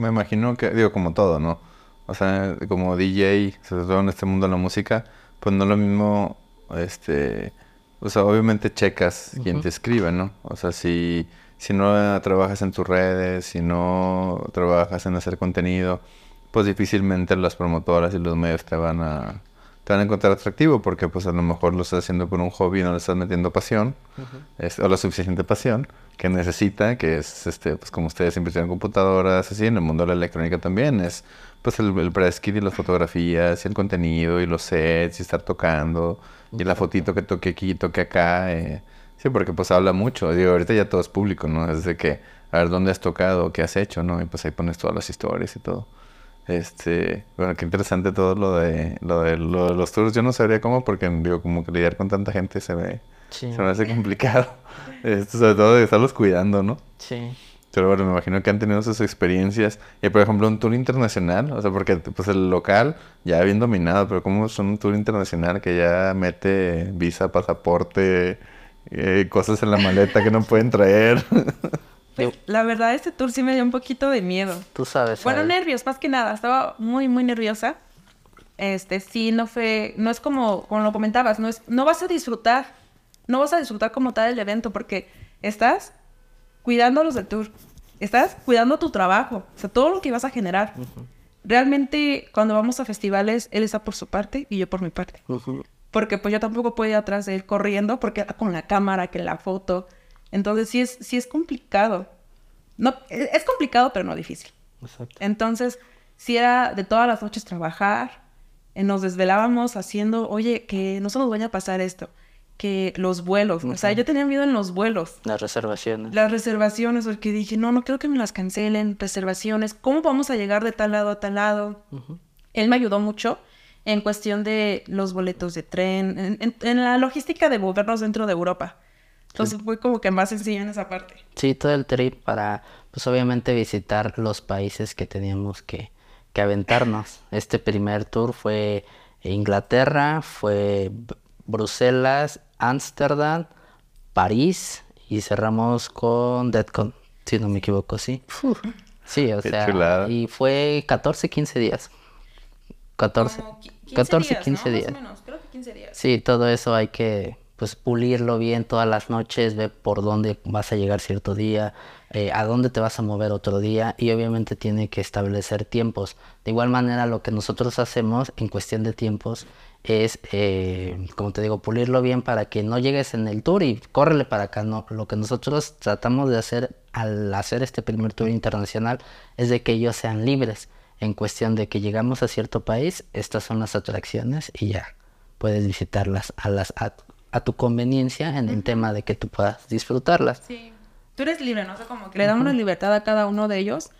imagino que, digo, como todo, ¿no? O sea, como DJ, sobre todo en este mundo de la música, pues no es lo mismo, este, o sea, obviamente checas quién te escribe, ¿no? O sea, si, si no trabajas en tus redes, si no trabajas en hacer contenido, pues difícilmente las promotoras y los medios te van a te van a encontrar atractivo porque pues a lo mejor lo estás haciendo por un hobby y no le estás metiendo pasión o la suficiente pasión que necesita, que es este pues como ustedes tienen computadoras, así en el mundo de la electrónica también es pues el, el press kit y las fotografías y el contenido y los sets y estar tocando y la fotito que toque aquí, toque acá. Eh. Sí, porque pues habla mucho. Digo, ahorita ya todo es público, ¿no? Es de que, a ver, ¿dónde has tocado? ¿Qué has hecho? ¿No? Y pues ahí pones todas las historias y todo. Este, bueno, qué interesante todo lo de, lo de, los tours. Yo no sabría cómo, porque digo, como que lidiar con tanta gente se me, se me hace complicado. *laughs* Esto, sobre todo de estarlos cuidando, ¿no? Sí. Pero bueno, me imagino que han tenido sus experiencias. Y por ejemplo, un tour internacional, o sea, porque pues el local ya bien dominado, pero como son un tour internacional que ya mete visa, pasaporte, eh, cosas en la maleta que no pueden traer. *laughs* Pues, la verdad, este tour sí me dio un poquito de miedo. Tú sabes. Bueno, nervios, más que nada. Estaba muy, muy nerviosa. Este, sí, no fue, no es como, como lo comentabas, no es, no vas a disfrutar, no vas a disfrutar como tal el evento porque estás cuidando los del tour, estás cuidando tu trabajo, o sea, todo lo que vas a generar. Realmente, cuando vamos a festivales, él está por su parte y yo por mi parte. Porque pues yo tampoco puedo ir atrás de él corriendo porque con la cámara, que la foto. Entonces sí es, sí es complicado. No, e, es complicado, pero no difícil. Exacto. Entonces, si era de todas las noches trabajar, eh, nos desvelábamos haciendo, oye, que no se nos vaya a pasar esto, que los vuelos, o sea, yo tenía miedo en los vuelos. Las reservaciones. Las reservaciones, porque dije, no, no quiero que me las cancelen, reservaciones, ¿cómo vamos a llegar de tal lado a tal lado? Él me ayudó mucho en cuestión de los boletos de tren, en la logística de movernos dentro de Europa. Entonces fue como que más sencillo en esa parte. Sí, todo el trip para, pues obviamente visitar los países que teníamos que, que aventarnos. Este primer tour fue Inglaterra, fue Bruselas, Ámsterdam, París y cerramos con Deadcon, si no me equivoco, sí. Sí, o sea, y fue 14, 15 días. 14, 15 14, días, 15 días. Más o menos, creo que 15 días. Sí, todo eso hay que pues pulirlo bien todas las noches, ver por dónde vas a llegar cierto día, eh, a dónde te vas a mover otro día y obviamente tiene que establecer tiempos. De igual manera lo que nosotros hacemos en cuestión de tiempos es, eh, como te digo, pulirlo bien para que no llegues en el tour y córrele para acá. No, lo que nosotros tratamos de hacer al hacer este primer tour internacional es de que ellos sean libres en cuestión de que llegamos a cierto país, estas son las atracciones y ya puedes visitarlas a, las, a, tu conveniencia en el tema de que tú puedas disfrutarlas. Sí. Tú eres libre, ¿no? O sea, como que le damos la libertad a cada uno de ellos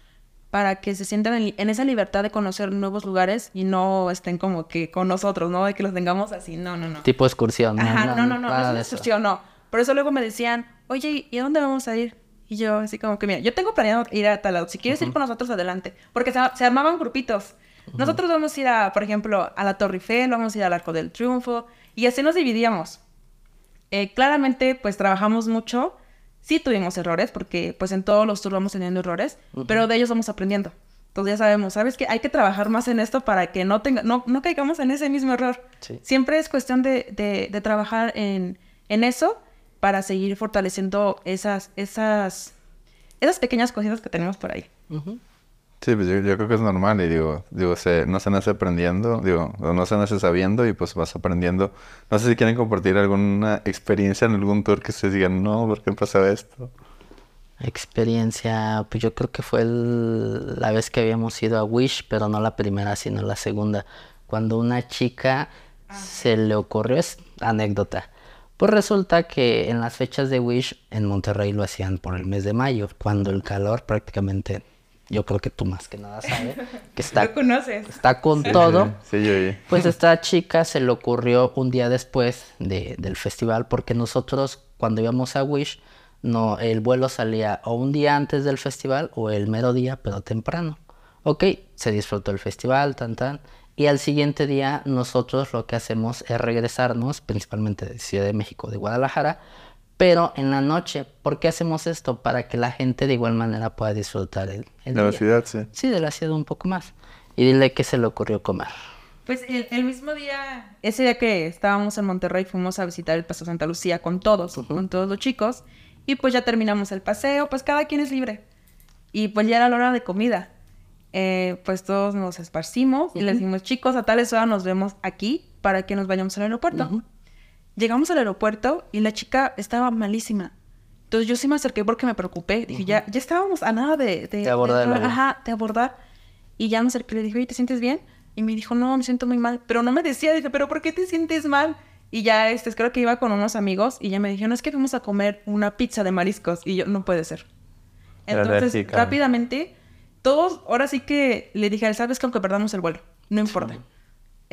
para que se sientan en, esa libertad de conocer nuevos lugares y no estén como que con nosotros, ¿no? De que los tengamos así, no, no, no. Tipo excursión, ¿no? Ajá, no, no, no, no, no es excursión, no. Por eso luego me decían, oye, ¿y a dónde vamos a ir? Y yo así como que, mira, yo tengo planeado ir a tal lado. Si quieres ir con nosotros, adelante. Porque se, armaban grupitos. Nosotros vamos a ir a, por ejemplo, a la Torre Eiffel, vamos a ir al Arco del Triunfo. Y así nos dividíamos. Eh, claramente, pues trabajamos mucho. Sí tuvimos errores, porque pues en todos los tours vamos teniendo errores. Pero de ellos vamos aprendiendo. Entonces ya sabemos, ¿sabes qué? Hay que trabajar más en esto para que no, tenga, no, no caigamos en ese mismo error. Siempre es cuestión de, de, de trabajar en, en eso para seguir fortaleciendo esas, esas, esas pequeñas cositas que tenemos por ahí. Sí, pues yo, creo que es normal y digo, digo se, no se nace aprendiendo, digo, no se nace sabiendo y pues vas aprendiendo. No sé si quieren compartir alguna experiencia en algún tour que ustedes digan, no, ¿por qué pasó esto? Experiencia, pues yo creo que fue la vez que habíamos ido a Wish, pero no la primera, sino la segunda. Cuando una chica se le ocurrió, es anécdota, pues resulta que en las fechas de Wish en Monterrey lo hacían por el mes de mayo, cuando el calor prácticamente, yo creo que tú más que nada sabes, que está, *laughs* está con todo. Sí, Pues *laughs* esta chica se le ocurrió un día después de, del festival, porque nosotros cuando íbamos a Wish, no, el vuelo salía o un día antes del festival o el mero día, pero temprano. Ok, se disfrutó el festival, tan tan. Y al siguiente día nosotros lo que hacemos es regresarnos, principalmente de Ciudad de México, de Guadalajara, pero en la noche. ¿Por qué hacemos esto? Para que la gente de igual manera pueda disfrutar el, de la ciudad, sí. Sí, de la ciudad un poco más. Y dile qué se le ocurrió comer. Pues el, mismo día, ese día que estábamos en Monterrey, fuimos a visitar el Paso Santa Lucía con todos, con todos los chicos. Y pues ya terminamos el paseo, pues cada quien es libre. Y pues ya era la hora de comida. Eh, pues todos nos esparcimos y le decimos, chicos, a tales hora nos vemos aquí para que nos vayamos al aeropuerto. Llegamos al aeropuerto y la chica estaba malísima. Entonces yo sí me acerqué porque me preocupé. Dije, ya, ya estábamos a nada de, de, abordar. ajá, de abordar. Y ya me acerqué y le dije, oye, ¿te sientes bien? Y me dijo, no, me siento muy mal. Pero no me decía, dije, ¿pero por qué te sientes mal? Y ya, este, creo que iba con unos amigos y ya me dijeron, es que fuimos a comer una pizza de mariscos. Y yo, no puede ser. Entonces, rápidamente todos, ahora sí que le dije, ¿sabes que aunque perdamos el vuelo? No importa.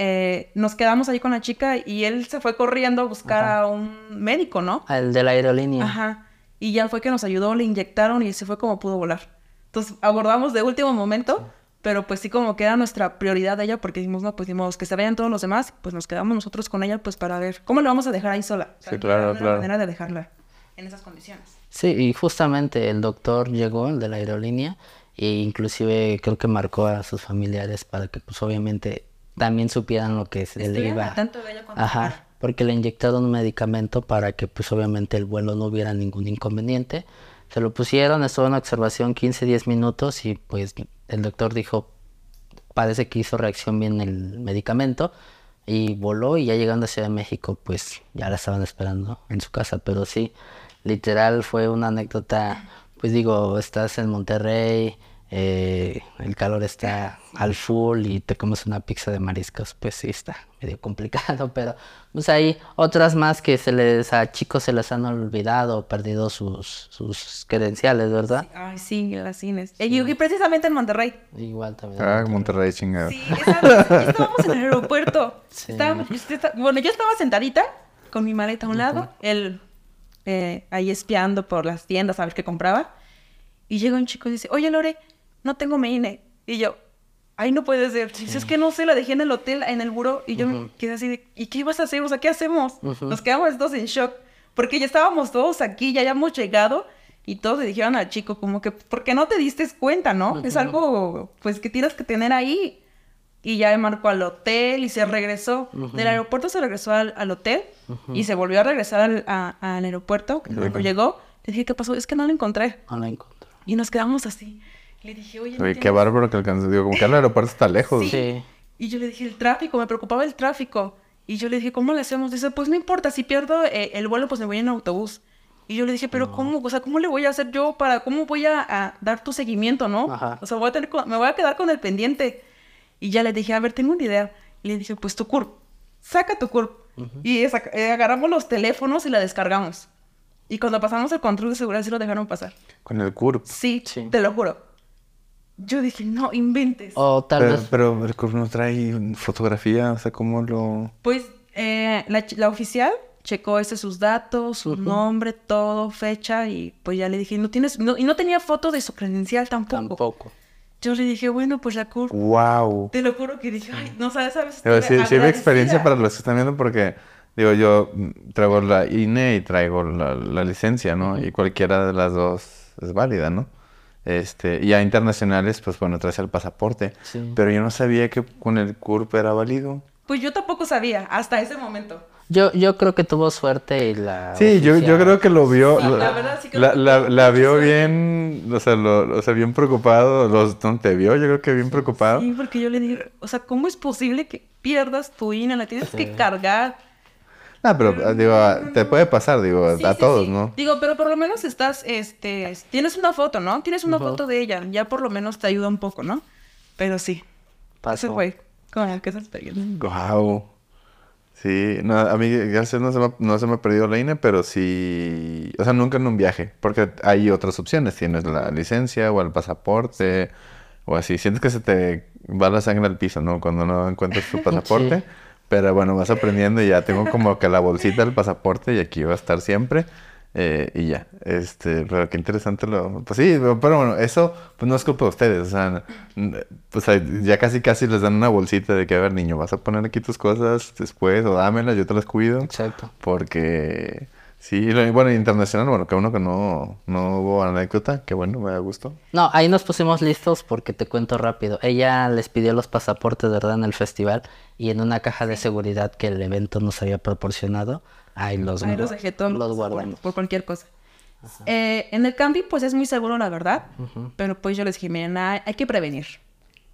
Eh, nos quedamos ahí con la chica y él se fue corriendo a buscar a un médico, ¿no? Al de la aerolínea. Ajá. Y ya fue que nos ayudó, le inyectaron y se fue como pudo volar. Entonces abordamos de último momento, pero pues sí como que era nuestra prioridad de ella porque dijimos, no, pues dijimos que se vayan todos los demás, pues nos quedamos nosotros con ella pues para ver cómo le vamos a dejar ahí sola. sí, claro, claro. manera de dejarla en esas condiciones. Sí, y justamente el doctor llegó, el de la aerolínea, e inclusive creo que marcó a sus familiares para que pues obviamente también supieran lo que se le iba. Tanto Ajá, porque le inyectaron un medicamento para que pues obviamente el vuelo no hubiera ningún inconveniente. Se lo pusieron, estuvo en observación 15, 10 minutos y pues el doctor dijo, parece que hizo reacción bien el medicamento y voló y ya llegando a Ciudad de México pues ya la estaban esperando en su casa, pero sí, literal fue una anécdota pues digo, estás en Monterrey, eh, el calor está al full y te comes una pizza de mariscos, pues sí está medio complicado, *laughs* pero pues hay otras más que se les a chicos se les han olvidado, perdido sus, sus credenciales, ¿verdad? Ay, sí, las cines. Eh, y, precisamente en Monterrey. Igual también. Ah, Monterrey, chingado. Sí, estábamos en el aeropuerto. *laughs* bueno, yo estaba sentadita con mi maleta a un lado, el eh, ahí espiando por las tiendas a ver qué compraba. Y llega un chico y dice, oye Lore, no tengo mi INE. Y yo, ay, no puede ser. Dice, es que no sé, la dejé en el hotel, en el buró. Y yo me quedé así de, ¿y qué vas a hacer? O sea, ¿qué hacemos? Nos quedamos todos en shock. Porque ya estábamos todos aquí, ya habíamos llegado. Y todos le dijeron al chico como que, ¿por qué no te diste cuenta, no? Es algo, pues, que tienes que tener ahí. Y ya marcó al hotel y se regresó. Del aeropuerto se regresó al, al hotel y se volvió a regresar al, a- al aeropuerto. Cuando llegó, le dije, ¿qué pasó? Es que no lo encontré. No la encontró. Y nos quedamos así. Le dije, oye, ¿no Oye, qué bárbaro que alcanzó. Digo, como que el aeropuerto está lejos. Sí. Y yo le dije, el tráfico, me preocupaba el tráfico. Y yo le dije, ¿cómo le hacemos? Dice, pues no importa, si pierdo eh, el vuelo, pues me voy en autobús. Y yo le dije, pero ¿cómo? O sea, ¿cómo le voy a hacer yo para, cómo voy a, a dar tu seguimiento, no? Ajá. O sea, voy a tener, me voy a quedar con el pendiente. Y ya le dije, a ver, tengo una idea. Y le dije, pues tu CURP, saca tu CURP. Y saca- eh, agarramos los teléfonos y la descargamos. Y cuando pasamos el control de seguridad, sí lo dejaron pasar. Con el CURP. Sí, Sí. te lo juro. Yo dije, no, inventes. O tal Pero, vez. pero el CURP no trae fotografía, o sea, ¿cómo lo...? Pues eh, la, ch- la oficial checó ese sus datos, su nombre, todo, fecha y pues ya le dije, no tienes, no- y no tenía foto de su credencial tampoco. Tampoco. Yo le dije, bueno, pues la CURP, ¡Wow! te lo juro que dije, ay, no sabes, sabes. Estuve sí, sí, mi experiencia para los que están viendo porque, digo, yo mm, traigo la INE y traigo la, la licencia, ¿no? Y cualquiera de las dos es válida, ¿no? Este, y a internacionales, pues bueno, traes el pasaporte. Sí. Pero yo no sabía que con el CURP era válido. Pues yo tampoco sabía, hasta ese momento. Yo, yo creo que tuvo suerte y la. Sí, yo, yo oficial- creo que lo vio, Sí, lo- la verdad sí que la, lo- la- la vio bien, o sea, lo, o sea, bien preocupado, los, no, te vio, yo creo que bien preocupado. Sí, porque yo le dije, o sea, ¿cómo es posible que pierdas tu INE? La tienes que cargar. Ah, pero, ah, digo, ah, te puede pasar, digo, Sí, a sí, todos, sí. ¿no? Digo, pero por lo menos estás, este, tienes una foto, ¿no? Tienes una foto de ella, ya por lo menos te ayuda un poco, ¿no? Pero sí, Pasó. eso fue con que esa experiencia. Wow. Sí, no, a mí gracias no se, me, no se me ha perdido la INE, pero sí, o sea, nunca en un viaje, porque hay otras opciones, tienes la licencia o el pasaporte o así, sientes que se te va la sangre al piso, ¿no? Cuando no encuentras tu *laughs* pasaporte, Sí. Pero bueno, vas aprendiendo y ya tengo como que la bolsita del pasaporte y aquí va a estar siempre. eh, y ya, este, pero qué interesante lo... Pues sí, pero pero bueno, eso pues no es culpa de ustedes, o sea, pues ya casi casi les dan una bolsita de que, a ver, niño, vas a poner aquí tus cosas después o dámelas, yo te las cuido. Exacto. Porque sí, bueno, internacional, bueno, que uno que no, no hubo anécdota, que bueno, me da gusto. No, ahí nos pusimos listos porque te cuento rápido. Ella les pidió los pasaportes, ¿verdad? En el festival y en una caja de seguridad que el evento nos había proporcionado, ahí los, Ahí los dejé todos los por, guardamos. por cualquier cosa. Eh, en el camping, pues es muy seguro, la verdad. Pero pues yo les dije, miren, hay, hay que prevenir.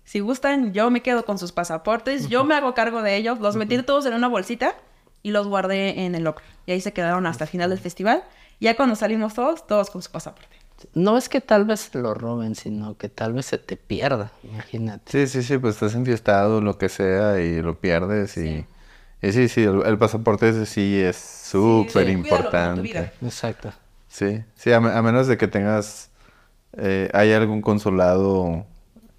Si gustan, yo me quedo con sus pasaportes, yo me hago cargo de ellos, los metí todos en una bolsita y los guardé en el locker. Y ahí se quedaron hasta el final del festival. Ya cuando salimos todos, todos con su pasaporte. No es que tal vez lo roben, sino que tal vez se te pierda, imagínate. Sí, sí, sí, pues estás enfiestado, lo que sea, y lo pierdes y... Y sí, sí, el, el pasaporte ese sí es súper Sí, importante. Exacto. Sí, sí, a menos de que tengas, eh, hay algún consulado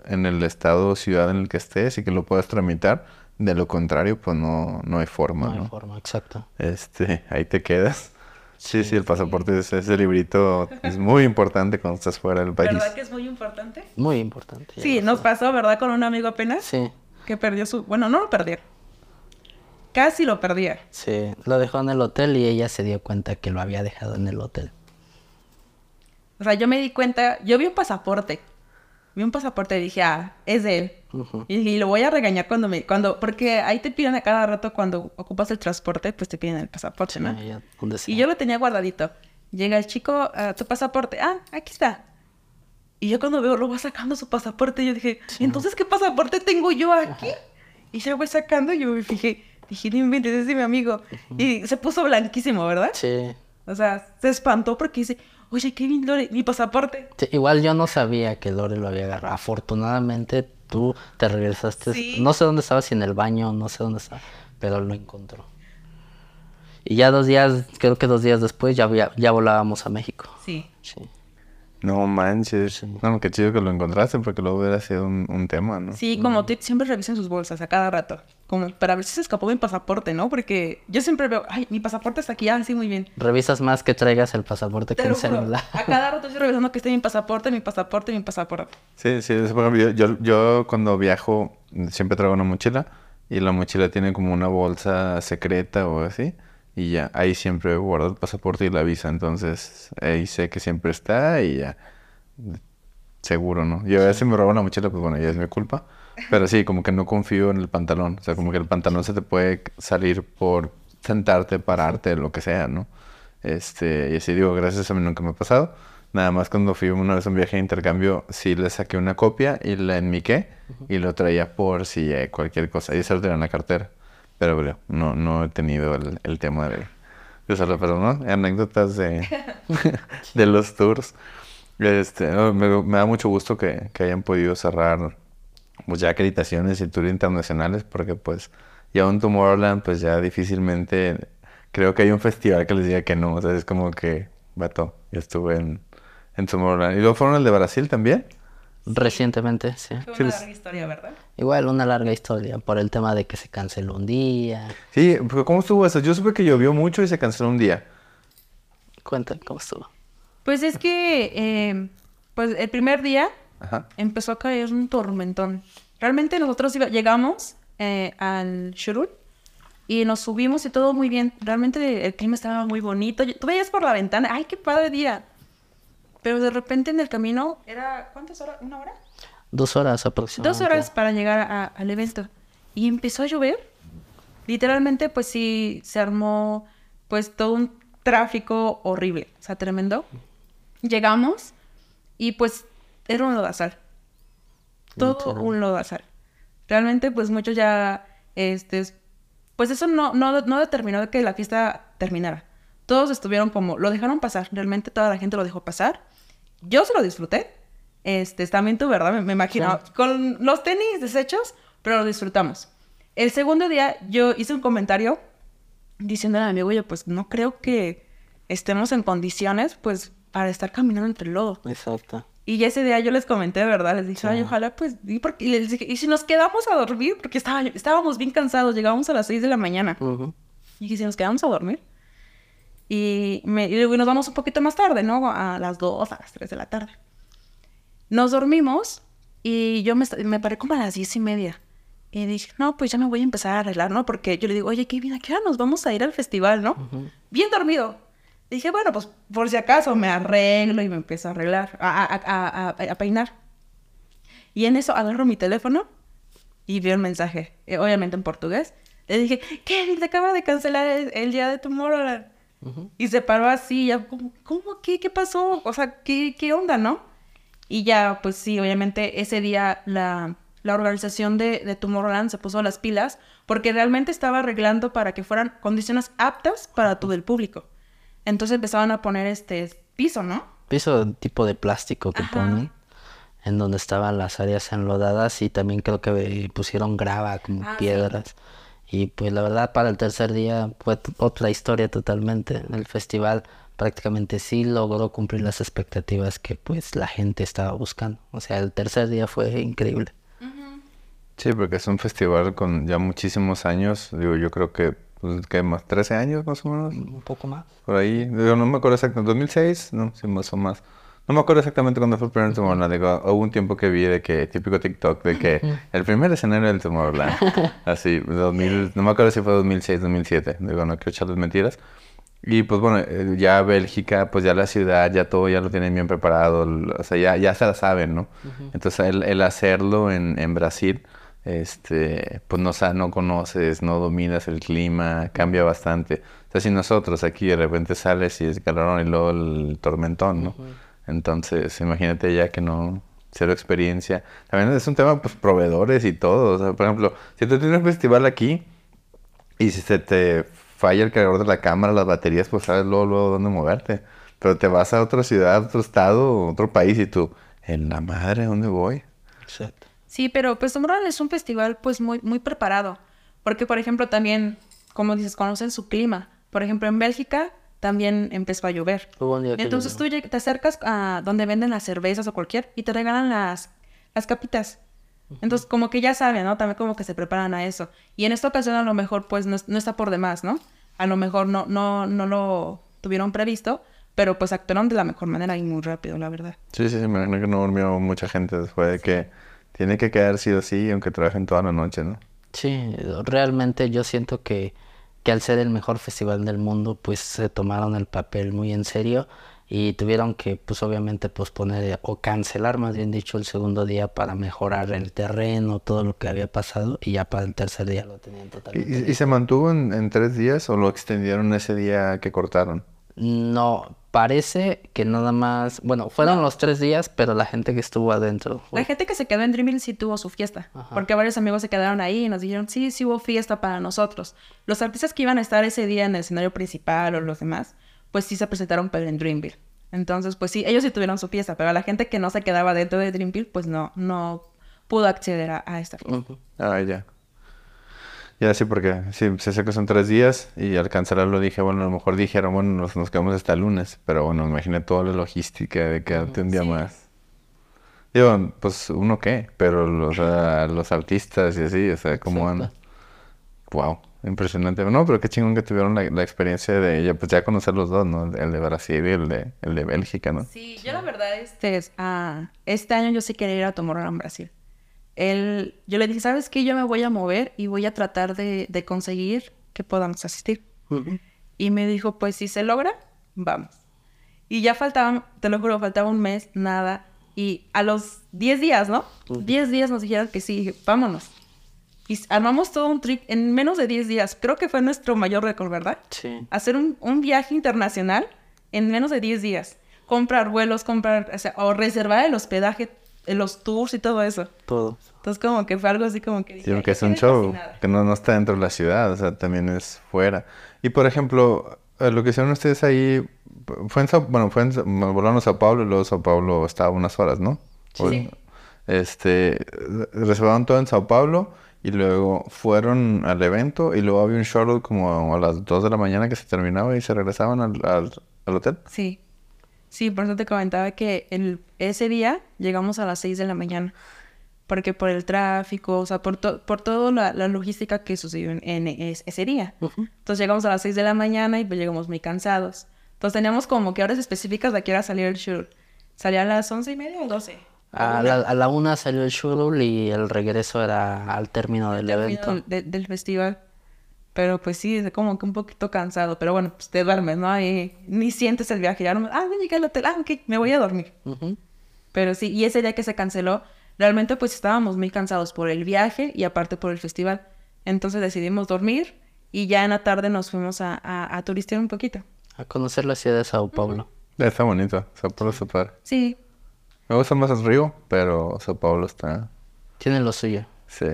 en el estado o ciudad en el que estés y que lo puedas tramitar. De lo contrario, pues no, no hay forma, No ¿no? hay forma, exacto. Este, ahí te quedas. Sí, sí, el pasaporte, ese, ese librito es muy importante cuando estás fuera del país. ¿Verdad que es muy importante? Muy importante. Sí, nos sé. pasó, ¿verdad? Con un amigo apenas Sí, que perdió su... Bueno, no lo perdió. Casi lo perdía. sí. Lo dejó en el hotel y ella se dio cuenta que lo había dejado en el hotel. O sea, yo me di cuenta, yo vi un pasaporte. Vi un pasaporte y dije, ah, es de él. Ujú. Y dije, y lo voy a regañar cuando me, cuando, porque ahí te piden a cada rato cuando ocupas el transporte, pues te piden el pasaporte, ¿no? Donde sea. Y yo lo tenía guardadito. Llega el chico, ah, tu pasaporte, ah, aquí está. Y yo cuando veo, lo va sacando su pasaporte, yo dije, entonces, ¿qué pasaporte tengo yo aquí? Y se lo voy sacando y yo me fijé, dije, no inventes, es mi amigo. Y se puso blanquísimo, ¿verdad? Sí. O sea, se espantó porque dice, oye, Kevin Lore, mi pasaporte. Sí, Igual yo no sabía que Lore lo había agarrado. Afortunadamente tú te regresaste. Sí. No sé dónde estabas, si en el baño, no sé dónde estaba, pero lo encontró. Y ya dos días, creo que dos días después ya, ya volábamos a México. Sí. Sí. No manches. No, qué chido que lo encontraste porque luego hubiera sido un, un tema, ¿no? Sí, como tip, siempre revisen sus bolsas a cada rato. Como para ver si se escapó mi pasaporte, ¿no? Porque yo siempre veo, ay, mi pasaporte está aquí, ah, sí, muy bien. Revisas más que traigas el pasaporte que el juro. celular. A cada rato estoy revisando que esté mi pasaporte, mi pasaporte, mi pasaporte. Sí, sí, yo, yo cuando viajo siempre traigo una mochila y la mochila tiene como una bolsa secreta o así y ya, ahí siempre guardo el pasaporte y la visa, entonces ahí sé que siempre está y ya, seguro, ¿no? Yo a veces me robo una mochila, pues bueno, ya es mi culpa, Pero sí, como que no confío en el pantalón. O sea, como que el pantalón se te puede salir por sentarte, pararte, lo que sea, ¿no? Este, y así digo, gracias a mí nunca me ha pasado. Nada más cuando fui una vez a un viaje de intercambio, sí le saqué una copia y la enmiqué y lo traía por si hay cualquier cosa. Y eso lo tenía en la cartera. Pero bueno, no, no he tenido el, el tema de, de usarlo. Pero no, anécdotas de, *laughs* de los tours. Este, no, me, me da mucho gusto que, que hayan podido cerrar pues ya acreditaciones y tours internacionales porque pues ya un Tomorrowland pues ya difícilmente creo que hay un festival que les diga que no, o sea, es como que, vato, yo estuve en, en Tomorrowland. ¿Y luego fueron el de Brasil también? Recientemente, sí. Fue una larga historia, ¿verdad? Igual una larga historia por el tema de que se canceló un día. Sí, pero ¿cómo estuvo eso? Yo supe que llovió mucho y se canceló un día. Cuenta cómo estuvo. Pues es que, eh, pues el primer día Ajá. empezó a caer un tormentón. Realmente nosotros iba- llegamos eh, al Shurul y nos subimos y todo muy bien. Realmente el clima estaba muy bonito. Tú veías por la ventana, ¡ay, qué padre día! Pero de repente en el camino, ¿era cuántas horas? ¿Una hora? Dos horas Dos aproximadamente. horas para llegar a- al evento. Y empezó a llover. Literalmente, pues sí, se armó pues todo un tráfico horrible. O sea, tremendo. Llegamos y pues era un lodazal. Todo un lodazal. Realmente, pues muchos ya, este, pues eso no, no, no determinó que la fiesta terminara. Todos estuvieron como, lo dejaron pasar. Realmente toda la gente lo dejó pasar. Yo se lo disfruté. Este, también tú, ¿verdad? Me, me imagino. Con los tenis deshechos, pero lo disfrutamos. El segundo día yo hice un comentario diciéndole a mi amigo, oye, pues no creo que estemos en condiciones, pues, para estar caminando entre el lodo. Exacto. Y ese día yo les comenté, ¿verdad? Les dije, ay, ojalá, pues, y, porque, y les dije, ¿y si nos quedamos a dormir? Porque estaba, estábamos bien cansados, llegábamos a las 6 de la mañana. Y si nos quedamos a dormir. Y, me, y nos vamos un poquito más tarde, ¿no? A las 2, a las 3 de la tarde. Nos dormimos y yo me, me paré como a las 10 y media. Y dije, no, pues ya me voy a empezar a arreglar, ¿no? Porque yo le digo, oye, Kevin, ¿a qué hora nos vamos a ir al festival, no? Bien dormido. Dije, bueno, pues por si acaso me arreglo y me empiezo a arreglar, a, a- a- a- peinar. Y en eso agarro mi teléfono y veo el mensaje, eh, obviamente en portugués. Le dije, Kevin, te acaba de cancelar el, el día de Tomorrowland. Y se paró así, ya, como, ¿cómo? ¿Qué, ¿Qué pasó? O sea, ¿qué, ¿qué onda, no? Y ya, pues sí, obviamente ese día la, la organización de, de Tomorrowland se puso las pilas porque realmente estaba arreglando para que fueran condiciones aptas para todo el público. Entonces empezaban a poner este piso, ¿no? Piso tipo de plástico que Ajá. ponen. En donde estaban las áreas enlodadas y también creo que pusieron grava como Ah, sí. Y pues la verdad para el tercer día fue otra historia totalmente. El festival prácticamente sí logró cumplir las expectativas que pues la gente estaba buscando. O sea, el tercer día fue increíble. Sí, porque es un festival con ya muchísimos años. Digo, yo creo que, pues, ¿qué más? ¿13 años más o menos? Un poco más. Por ahí. Digo, no me acuerdo exactamente. ¿2006? No, sí, más o más. No me acuerdo exactamente cuándo fue el primer Tomorrowland. Digo, hubo un tiempo que vi de que, típico TikTok, de que el primer escenario del Tomorrowland. *laughs* Así, 2000, no me acuerdo si fue 2006, 2007. Digo, no quiero echarles mentiras. Y pues bueno, eh, ya Bélgica, pues ya la ciudad, ya todo ya lo tienen bien preparado, o sea, ya, ya se la saben, ¿no? Entonces el, el hacerlo en, en Brasil, este, pues no, sa- no conoces, no dominas el clima, cambia bastante. O sea, si nosotros aquí de repente sales y es calorón y luego el tormentón, ¿no? Entonces, imagínate ya que no, cero experiencia. También es un tema, pues, proveedores y todo. O sea, por ejemplo, si tú tienes un festival aquí, y si se te falla el cargador de la cámara, las baterías, pues sabes luego, luego dónde moverte. Pero te vas a otra ciudad, otro estado, otro país y tú, en la madre, ¿dónde voy? Exacto. Sí, pero pues Tomorrowland es un festival pues muy, muy preparado. Porque, por ejemplo, también, como dices, conocen su clima. Por ejemplo, en Bélgica también empezó a llover. Hubo un día que Entonces tú te acercas a donde venden las cervezas o cualquier y te regalan las, las capitas. Entonces como que ya saben, ¿no? También como que se preparan a eso. Y en esta ocasión a lo mejor pues no, no está por demás, ¿no? A lo mejor no, no, no lo tuvieron previsto, pero pues actuaron de la mejor manera y muy rápido, la verdad. Sí, sí, sí, me imagino que no durmió mucha gente después de que tiene que quedar sí o sí, aunque trabajen toda la noche, ¿no? Sí, realmente yo siento que, que al ser el mejor festival del mundo, pues se tomaron el papel muy en serio y tuvieron que pues obviamente posponer o cancelar más bien dicho el segundo día para mejorar el terreno, todo lo que había pasado y ya para el tercer día lo tenían totalmente. ¿Y, y se mantuvo en, en tres días o lo extendieron ese día que cortaron? No, parece que nada más, bueno, fueron los tres días, pero la gente que estuvo adentro. La gente que se quedó en Dreamville sí tuvo su fiesta, porque varios amigos se quedaron ahí y nos dijeron, sí, sí hubo fiesta para nosotros. Los artistas que iban a estar ese día en el escenario principal o los demás, pues sí se presentaron pero en Dreamville. Entonces, pues sí, ellos sí tuvieron su fiesta, pero la gente que no se quedaba dentro de Dreamville, pues no, no pudo acceder a, a esta fiesta. Ah, ya. Ya sí, porque sí, se sé que son tres días y al cancelarlo dije, bueno, a lo mejor dijeron, bueno, nos, nos quedamos hasta el lunes, pero bueno, imaginé toda la logística de quedarte un día Sí. más. Digo, pues uno qué, pero los, sea, los artistas y así, o sea, cómo van. Exacto. Wow, impresionante. No, pero qué chingón que tuvieron la, la experiencia de ya, pues ya conocer los dos, ¿no? El de Brasil y el de, el de Bélgica, ¿no? Sí, yo la verdad, este, es, ah, este año yo sí quería ir a Tomorrowland Brasil. Él, yo le dije, ¿sabes qué? Yo me voy a mover y voy a tratar de, de conseguir que podamos asistir. Y me dijo, pues si se logra, vamos. Y ya faltaban, te lo juro, faltaba un mes, nada. Y a los 10 días, ¿no? 10 días nos dijeron que sí, dije, vámonos. Y armamos todo un trip en menos de 10 días. Creo que fue nuestro mayor récord, ¿verdad? Sí. hacer un, un viaje internacional en menos de 10 días. Comprar vuelos, comprar, o, sea, o reservar el hospedaje, los tours y todo eso. Todo. Entonces como que fue algo así como que... Sí, dije, porque "Ay, es un show fascinada". que no, no está dentro de la ciudad, o sea, también es fuera. Y por ejemplo, eh, lo que hicieron ustedes ahí, fue en Sao, bueno, fue en, volaron a Sao Paulo y luego Sao Paulo estaba unas horas, ¿no? O- Sí. Este, reservaron todo en Sao Paulo y luego fueron al evento y luego había un shuttle como a las 2 de la mañana que se terminaba y se regresaban al, al, al hotel. Sí. Sí, por eso te comentaba que el, ese día llegamos a las 6 de la mañana. Porque por el tráfico, o sea, por, to- por toda la, la logística que sucedió en, en es- ese día. Entonces llegamos a las 6 de la mañana y pues llegamos muy cansados. Entonces teníamos como que horas específicas de a qué hora salía el show. Salía a las 11 y media o 12. A la, a la una salió el shuttle y el regreso era al término del evento. De- del festival. Pero pues sí, es como que un poquito cansado. Pero bueno, pues te duermes, ¿no? Y ni sientes el viaje. Ya no, ah, ya llegué al hotel. Ah, ok, me voy a dormir. Ujú. Pero sí, y ese día que se canceló, realmente pues estábamos muy cansados por el viaje y aparte por el festival. Entonces decidimos dormir y ya en la tarde nos fuimos a, a, a turistear un poquito. A conocer la ciudad de Sao Paulo. Está bonito, Sao Paulo está padre. Sí, Me gusta más el río, pero Sao Paulo está... Tiene lo suyo. Sí.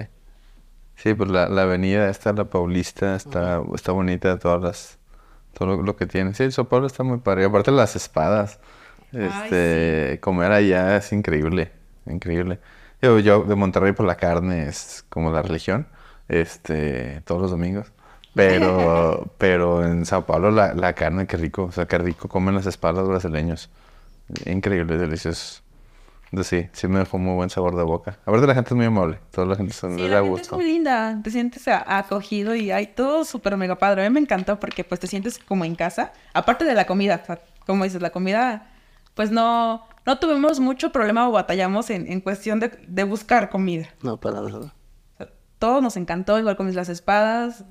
Sí, pues la, la avenida esta, la Paulista, está, está bonita, todas las, todo lo, lo que tiene. Sí, el Sao Paulo está muy padre. Aparte las espadas. Este, comer allá es increíble, increíble. Yo, yo de Monterrey por la carne es como la religión, este, todos los domingos. Pero, *laughs* pero en Sao Paulo la, la carne, qué rico, o sea, qué rico comen las espadas brasileños. Increíble, delicioso. Entonces, sí, sí me dejó muy buen sabor de boca. Aparte la gente es muy amable, toda la gente son Sí, la es muy linda, te sientes a- acogido y hay todo súper mega padre. A mí me encantó porque pues te sientes como en casa. Aparte de la comida, o sea, como dices, la comida, pues no, no tuvimos mucho problema o batallamos en, en cuestión de, de buscar comida. No, para nada. O sea, todo nos encantó, igual con las espadas.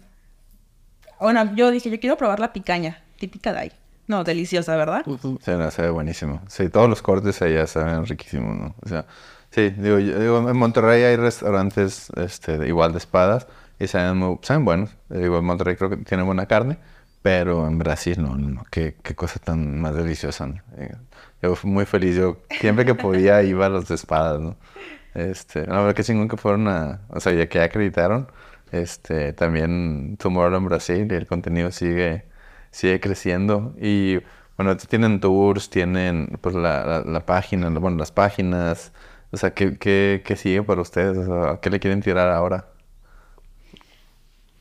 Bueno, yo dije, yo quiero probar la picaña, típica de ahí. No, deliciosa, ¿verdad? Sí, no, se ve buenísimo. Sí, todos los cortes allá saben riquísimos, ¿no? O sea, sí, digo, yo- digo, en Monterrey hay restaurantes este, de- igual de espadas y saben, muy- saben buenos. Digo, en Monterrey creo que tiene buena carne, pero en Brasil no, no, no, qué, qué cosa tan más deliciosa, ¿no? Eh, Yo fui muy feliz, yo siempre que podía *laughs* iba a los de espadas, ¿no? Este, la verdad que chingón que fueron a, o sea, ya que acreditaron, este, también Tomorrowland Brasil y el contenido sigue, sigue creciendo y bueno, tienen tours, tienen pues la, la, página, bueno, las páginas, o sea, ¿qué, qué, qué sigue para ustedes? O sea, ¿a ¿qué le quieren tirar ahora?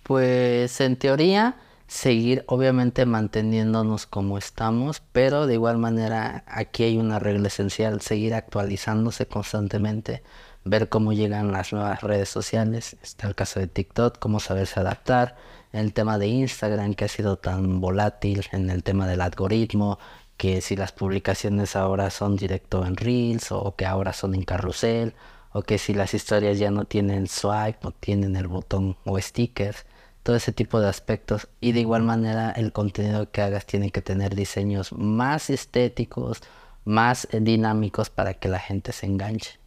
Pues en teoría, seguir obviamente manteniéndonos como estamos, pero de igual manera aquí hay una regla esencial, seguir actualizándose constantemente, ver cómo llegan las nuevas redes sociales, está el caso de TikTok, cómo saberse adaptar, el tema de Instagram que ha sido tan volátil, en el tema del algoritmo, que si las publicaciones ahora son directo en Reels o que ahora son en carrusel o que si las historias ya no tienen swipe o tienen el botón o stickers. todo ese tipo de aspectos. Y de igual manera el contenido que hagas tiene que tener diseños más estéticos, más dinámicos para que la gente se enganche.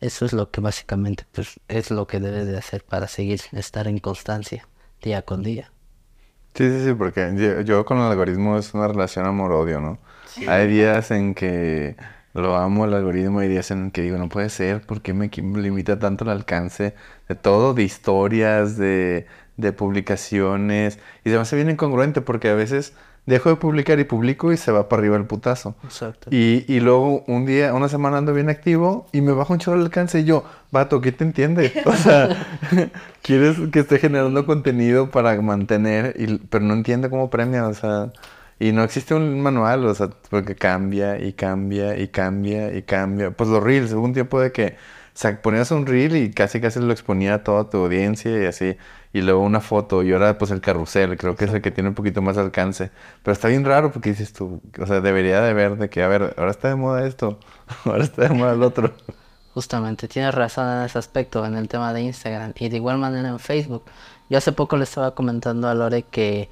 Eso es lo que básicamente pues, es lo que debes de hacer para seguir, estar en constancia día con día. Sí, sí, sí, porque yo, con el algoritmo es una relación amor-odio, ¿no? Hay días en que lo amo el algoritmo, hay días en que digo, no puede ser, ¿por qué me limita tanto el alcance de todo, de historias, de, de publicaciones? Y se me hace bien incongruente porque a veces dejo de publicar y publico y se va para arriba el putazo. Exacto. Y, y luego un día, una semana ando bien activo y me bajo un chorro el alcance y yo, vato, ¿qué te entiende? *laughs* O sea, *laughs* quieres que esté generando contenido para mantener, y, pero no entiende cómo premia, o sea, y no existe un manual, o sea, porque cambia y cambia y cambia y cambia. Pues los reels, hubo un tiempo de que ponías un reel y casi casi lo exponía a toda tu audiencia y así y luego una foto y ahora pues el carrusel, creo que es el que tiene un poquito más alcance. Pero está bien raro porque dices tú, o sea, debería de ver de que, a ver, ahora está de moda esto, *laughs* ahora está de moda el otro. Justamente, tienes razón en ese aspecto, en el tema de Instagram y de igual manera en Facebook. Yo hace poco le estaba comentando a Lore que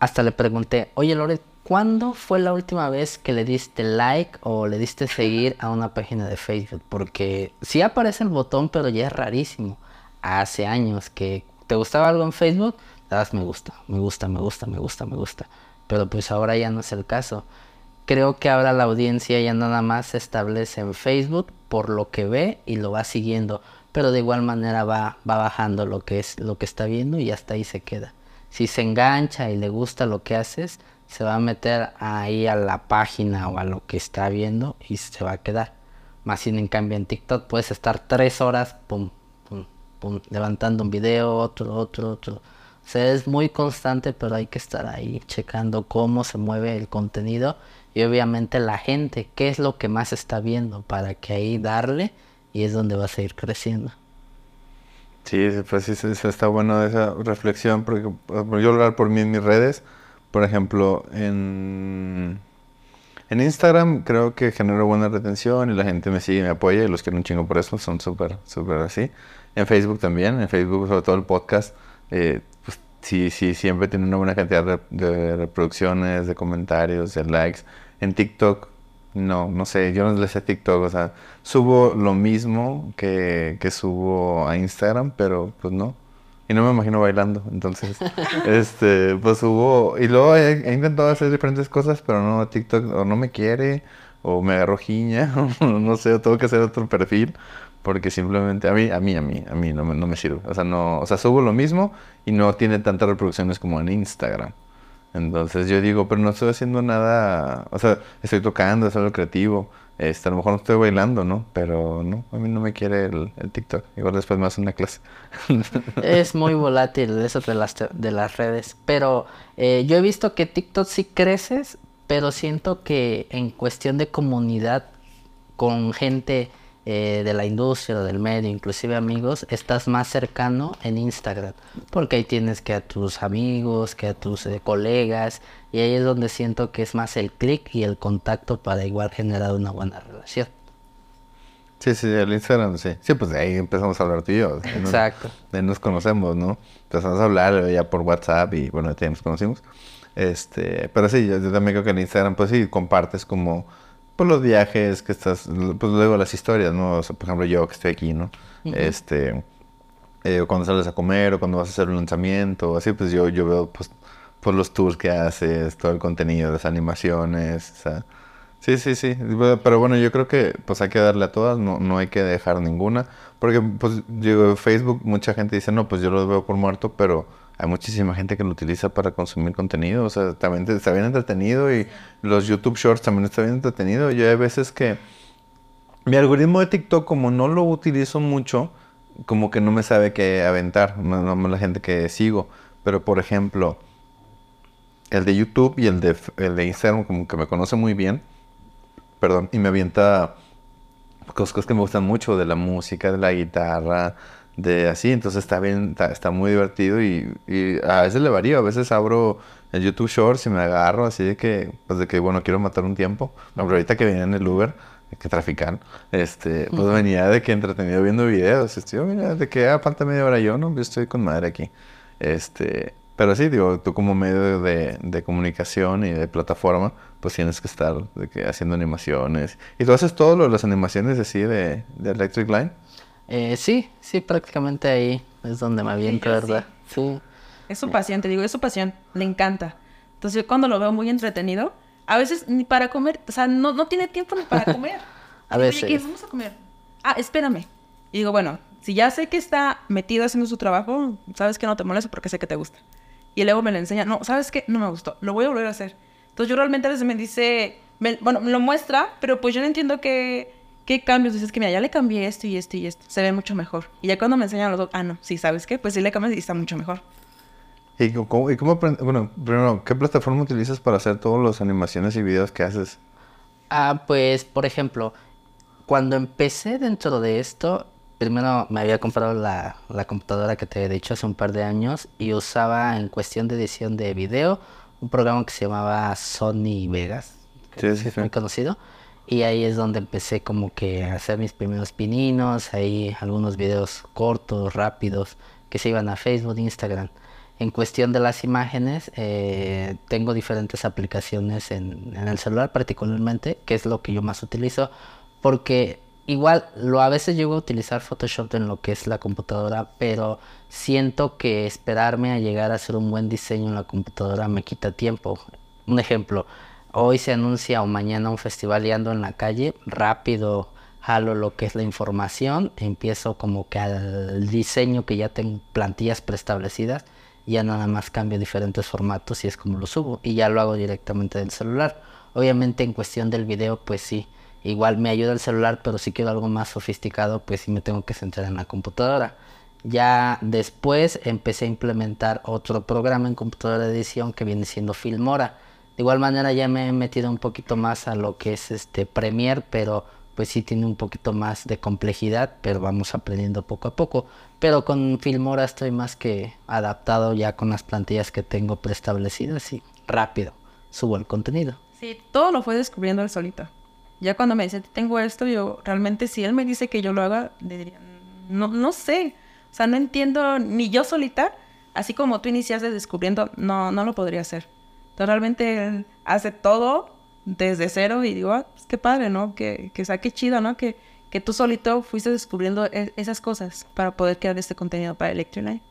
hasta le pregunté, oye Lore, ¿cuándo fue la última vez que le diste like o le diste seguir a una página de Facebook? Porque sí aparece el botón, pero ya es rarísimo hace años que te gustaba algo en Facebook, das me gusta, me gusta, me gusta, me gusta, me gusta. Pero pues ahora ya no es el caso. Creo que ahora la audiencia ya nada más se establece en Facebook por lo que ve y lo va siguiendo. Pero de igual manera va, va bajando lo que es lo que está viendo y hasta ahí se queda. Si se engancha y le gusta lo que haces, se va a meter ahí a la página o a lo que está viendo y se va a quedar. Más sin en cambio en TikTok puedes estar tres horas, pum, levantando un video, otro, otro, otro. O sea, es muy constante, pero hay que estar ahí checando cómo se mueve el contenido y obviamente la gente, qué es lo que más está viendo para que ahí darle y es donde va a seguir creciendo. Sí, pues sí, está bueno esa reflexión, porque yo hablar por mí en mis redes, por ejemplo, en, en Instagram creo que genero buena retención y la gente me sigue, me apoya y los quiero un chingo por eso, son súper, súper así. En Facebook también, en Facebook sobre todo el podcast, eh, pues sí, sí, siempre tiene una buena cantidad de, reproducciones, de comentarios, de likes. En TikTok, no, no sé, yo no le sé TikTok, o sea, subo lo mismo que, que subo a Instagram, pero pues no. Y no me imagino bailando, entonces, *laughs* este, pues subo, y luego he, intentado hacer diferentes cosas, pero no, TikTok o no me quiere, o me agarro jiña, *laughs* o no sé, tengo que hacer otro perfil, porque simplemente a mí, a mí, a mí, a mí no me, no me sirve. O sea, no, o sea, subo lo mismo y no tiene tantas reproducciones como en Instagram. Entonces yo digo, pero no estoy haciendo nada, o sea, estoy tocando, es algo creativo. Este, a lo mejor no estoy bailando, ¿no? Pero no, a mí no me quiere el, TikTok. Igual después me hace una clase. *laughs* es muy volátil eso de las, de las redes. Pero eh, yo he visto que TikTok sí creces, pero siento que en cuestión de comunidad con gente eh, de la industria, del medio, inclusive amigos, estás más cercano en Instagram, porque ahí tienes que a tus amigos, que a tus eh, colegas, y ahí es donde siento que es más el clic y el contacto para igual generar una buena relación. Sí, sí, el Instagram, sí. Sí, pues de ahí empezamos a hablar tú y yo. Exacto. de nos conocemos, ¿no? Empezamos a hablar ya por WhatsApp y bueno, ya nos conocimos. Este, pero sí, yo, yo también creo que en Instagram, pues sí, compartes como pues los viajes que estás, pues luego las historias, ¿no? O sea, por ejemplo, yo que estoy aquí, ¿no? Este, eh, cuando sales a comer o cuando vas a hacer un lanzamiento, así, pues yo, yo veo, pues, pues los tours que haces, todo el contenido, las animaciones, o sea, sí, sí, sí, pero bueno, yo creo que pues hay que darle a todas, no, no hay que dejar ninguna, porque pues digo, Facebook, mucha gente dice, no, pues yo lo veo por muerto, pero hay muchísima gente que lo utiliza para consumir contenido, o sea, también está bien entretenido y los YouTube Shorts también está bien entretenido. Yo hay veces que mi algoritmo de TikTok, como no lo utilizo mucho, como que no me sabe qué aventar, no, no la gente que sigo, pero por ejemplo, el de YouTube y el de, el de Instagram como que me conoce muy bien, perdón, y me avienta cosas que me gustan mucho, de la música, de la guitarra, de así, entonces está bien, está, muy divertido y, a veces le varío, a veces abro el YouTube Shorts y me agarro así de que, pues de que, bueno, quiero matar un tiempo. ahorita que venía en el Uber, que traficar, este, pues venía de que entretenido viendo videos. Este, yo, mira, de que ah, falta media hora yo, ¿no? Yo estoy con madre aquí. Este, pero sí, digo, tú como medio de, de comunicación y de plataforma, pues tienes que estar de que haciendo animaciones. ¿Y tú haces todo lo las animaciones así de, de Electric Line? Eh, sí, sí, prácticamente ahí es donde me aviento, ¿verdad? Sí. Es su pasión, te digo, es su pasión, le encanta. Entonces yo cuando lo veo muy entretenido, a veces ni para comer, o sea, no, no tiene tiempo ni para comer. *laughs* A veces. ¿qué? Vamos a comer. Ah, espérame. Y digo, bueno, si ya sé que está metido haciendo su trabajo, sabes que no te molesto porque sé que te gusta. Y luego me lo enseña, no, ¿sabes qué? No me gustó, lo voy a volver a hacer. Entonces yo realmente a veces me dice, me- bueno, me lo muestra, pero pues yo no entiendo qué, qué cambios. Dices que mira, ya le cambié esto y esto y esto, se ve mucho mejor. Y ya cuando me enseñan los dos, ah, no, sí, ¿sabes qué? Pues sí le cambias y está mucho mejor. ¿Y cómo, y cómo Bueno, primero, ¿qué plataforma utilizas para hacer todas las animaciones y videos que haces? Ah, pues, por ejemplo, cuando empecé dentro de esto, primero me había comprado la, la computadora que te he dicho hace un par de años y usaba en cuestión de edición de video un programa que se llamaba Sony Vegas, que Sí, sí, es sí. muy conocido. Y ahí es donde empecé como que a hacer mis primeros pininos, ahí algunos videos cortos, rápidos, que se iban a Facebook, Instagram. En cuestión de las imágenes, eh, tengo diferentes aplicaciones en, en el celular particularmente, que es lo que yo más utilizo, porque igual lo a veces llego a utilizar Photoshop en lo que es la computadora, pero siento que esperarme a llegar a hacer un buen diseño en la computadora me quita tiempo. Un ejemplo, hoy se anuncia o mañana un festival y ando en la calle, rápido jalo lo que es la información, empiezo como que al diseño que ya tengo plantillas preestablecidas, ya nada más cambio diferentes formatos y es como lo subo y ya lo hago directamente del celular. Obviamente en cuestión del video pues sí, igual me ayuda el celular, pero si quiero algo más sofisticado pues sí me tengo que centrar en la computadora. Ya después empecé a implementar otro programa en computadora de edición que viene siendo Filmora. De igual manera ya me he metido un poquito más a lo que es este Premiere, pero pues sí tiene un poquito más de complejidad, pero vamos aprendiendo poco a poco. Pero con Filmora estoy más que adaptado ya con las plantillas que tengo preestablecidas y rápido subo el contenido. Sí, todo lo fue descubriendo él solito. Ya cuando me dice, tengo esto, yo realmente si él me dice que yo lo haga, le diría, no, no sé. O sea, no entiendo, ni yo solita, así como tú iniciaste descubriendo, no, no lo podría hacer. Entonces realmente él hace todo desde cero y digo, ah, pues qué padre, ¿no? Que, que sea, qué chido, ¿no? Que, que tú solito fuiste descubriendo e- esas cosas para poder crear este contenido para Electroline.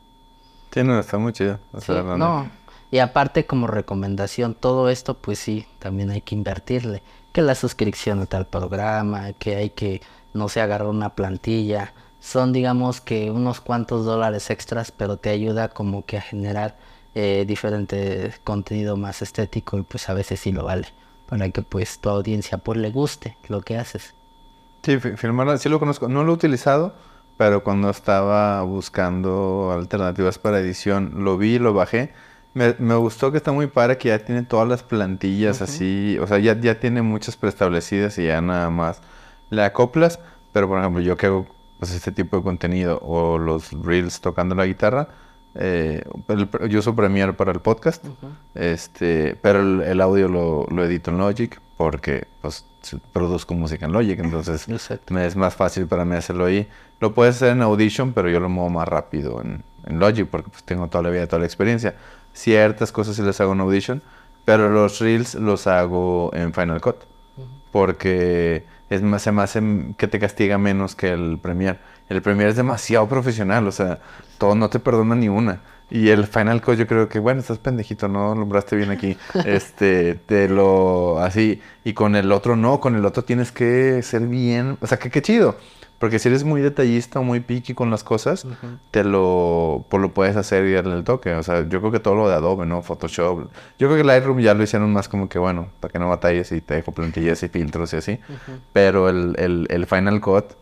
Sí, no, está muy chido. O sea, no. Y aparte como recomendación, todo esto pues sí, también hay que invertirle. Que la suscripción a tal programa, que hay que, no sé, agarrar una plantilla. Son digamos que unos cuantos dólares extras, pero te ayuda como que a generar eh, diferente contenido más estético y pues a veces sí lo vale. Para que pues tu audiencia pues le guste lo que haces. Sí, Fi- Filmora sí lo conozco. No lo he utilizado, pero cuando estaba buscando alternativas para edición, lo vi, lo bajé. Me, me gustó que está muy padre que ya tiene todas las plantillas así, o sea, ya, ya tiene muchas preestablecidas y ya nada más le acoplas. Pero, por ejemplo, yo que hago pues, este tipo de contenido o los reels tocando la guitarra, eh, yo uso Premiere para el podcast, este, pero el, el audio lo, lo edito en Logic porque pues produzco música en Logic, entonces *laughs* me es más fácil para mí hacerlo ahí. Lo puedes hacer en Audition, pero yo lo muevo más rápido en, en Logic porque pues, tengo toda la vida, toda la experiencia. Ciertas cosas sí las hago en Audition, pero los reels los hago en Final Cut porque es más, se me hace que te castiga menos que el Premiere. El Premiere es demasiado profesional, o sea, todo no te perdona ni una. Y el Final Cut yo creo que, bueno, estás pendejito, no nombraste bien aquí. *laughs* Este, te lo, así, y con el otro no, con el otro tienes que ser bien, o sea, que qué chido. Porque si eres muy detallista o muy picky con las cosas, te lo, pues lo puedes hacer y darle el toque. O sea, yo creo que todo lo de Adobe, ¿no? Photoshop. Yo creo que Lightroom ya lo hicieron más como que, bueno, para que no batalles y te dejo plantillas y filtros y así. Pero el, el, el Final Cut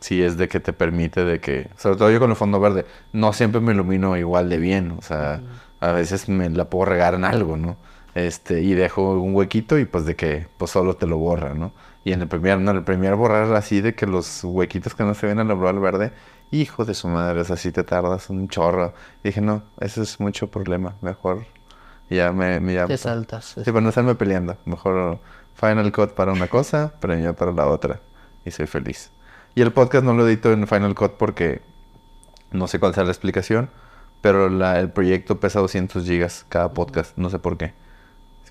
sí es de que te permite de que, sobre todo yo con el fondo verde, no siempre me ilumino igual de bien. O sea, a veces me la puedo regar en algo, ¿no? Este, y dejo un huequito y pues de que pues solo te lo borra, ¿no? Y en el primer, no, en el primer borrar así de que los huequitos que no se ven en el al verde, hijo de su madre, o sea, sí te tardas un chorro. Y dije, no, ese es mucho problema, mejor ya me, me ya, Te saltas. Sí, para no estarme peleando, mejor Final Cut para una cosa, Premiere para la otra. y soy feliz. Y el podcast no lo edito en Final Cut porque no sé cuál sea la explicación, pero la, el proyecto pesa 200 gigas cada podcast, no sé por qué.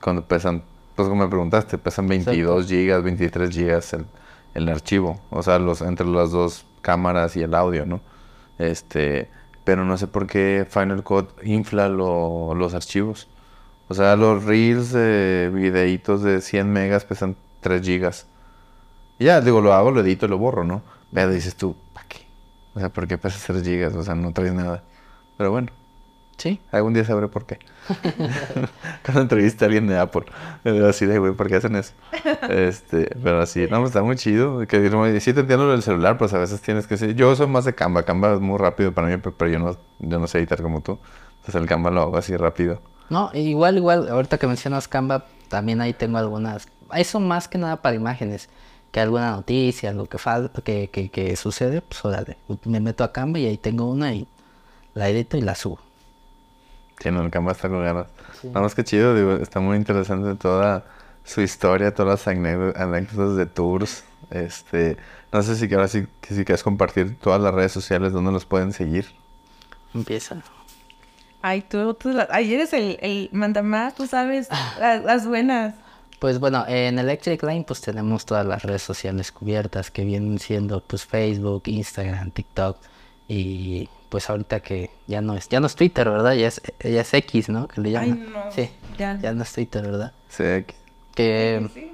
Cuando pesan, pues como me preguntaste, pesan 22 gigas, 23 gigas el, el archivo, o sea, los entre las dos cámaras y el audio, ¿no? Este, pero no sé por qué Final Cut infla lo- los archivos. O sea, los reels de videitos de 100 megas pesan 3 gigas. Y ya, digo, lo hago, lo edito, lo borro, ¿no? Pero dices tú, ¿para qué? O sea, ¿por qué pesa 3 gigas? O sea, no traes nada. Pero bueno, Sí. algún día sabré por qué. *laughs* Cuando entreviste a alguien de Apple, me así de, güey, ¿por qué hacen eso? Este, pero así, no, pues, está muy chido. Que, sí te entiendo lo del celular, pues a veces tienes que ser... Yo soy más de Canva. Canva es muy rápido para mí, pero, pero yo, no, yo no sé editar como tú. Entonces el Canva lo hago así rápido. No, igual, igual, ahorita que mencionas Canva, también ahí tengo algunas. Eso más que nada para imágenes. Que alguna noticia, algo que falta, que, que, que sucede, pues órale. Me meto a Canva y ahí tengo una y la edito y la subo. Sí, no, el Canva está con ganas. Nada más que chido, digo, está muy interesante toda su historia, todas las anécdo- anécdotas de tours. Este, no sé si ahora sí, que si quieres compartir todas las redes sociales donde los pueden seguir. Empieza. Ay, tú, ay, eres el, el mandamás, tú sabes las, las buenas. Pues bueno, en Electric Line pues tenemos todas las redes sociales cubiertas que vienen siendo pues Facebook, Instagram, TikTok y pues ahorita que ya no es, ya no es Twitter, ¿verdad? Ya es, ya es X, ¿no? Que le Ay, llaman. no. Sí, Ya. ya no es Twitter, ¿verdad? Sí, Que Sí.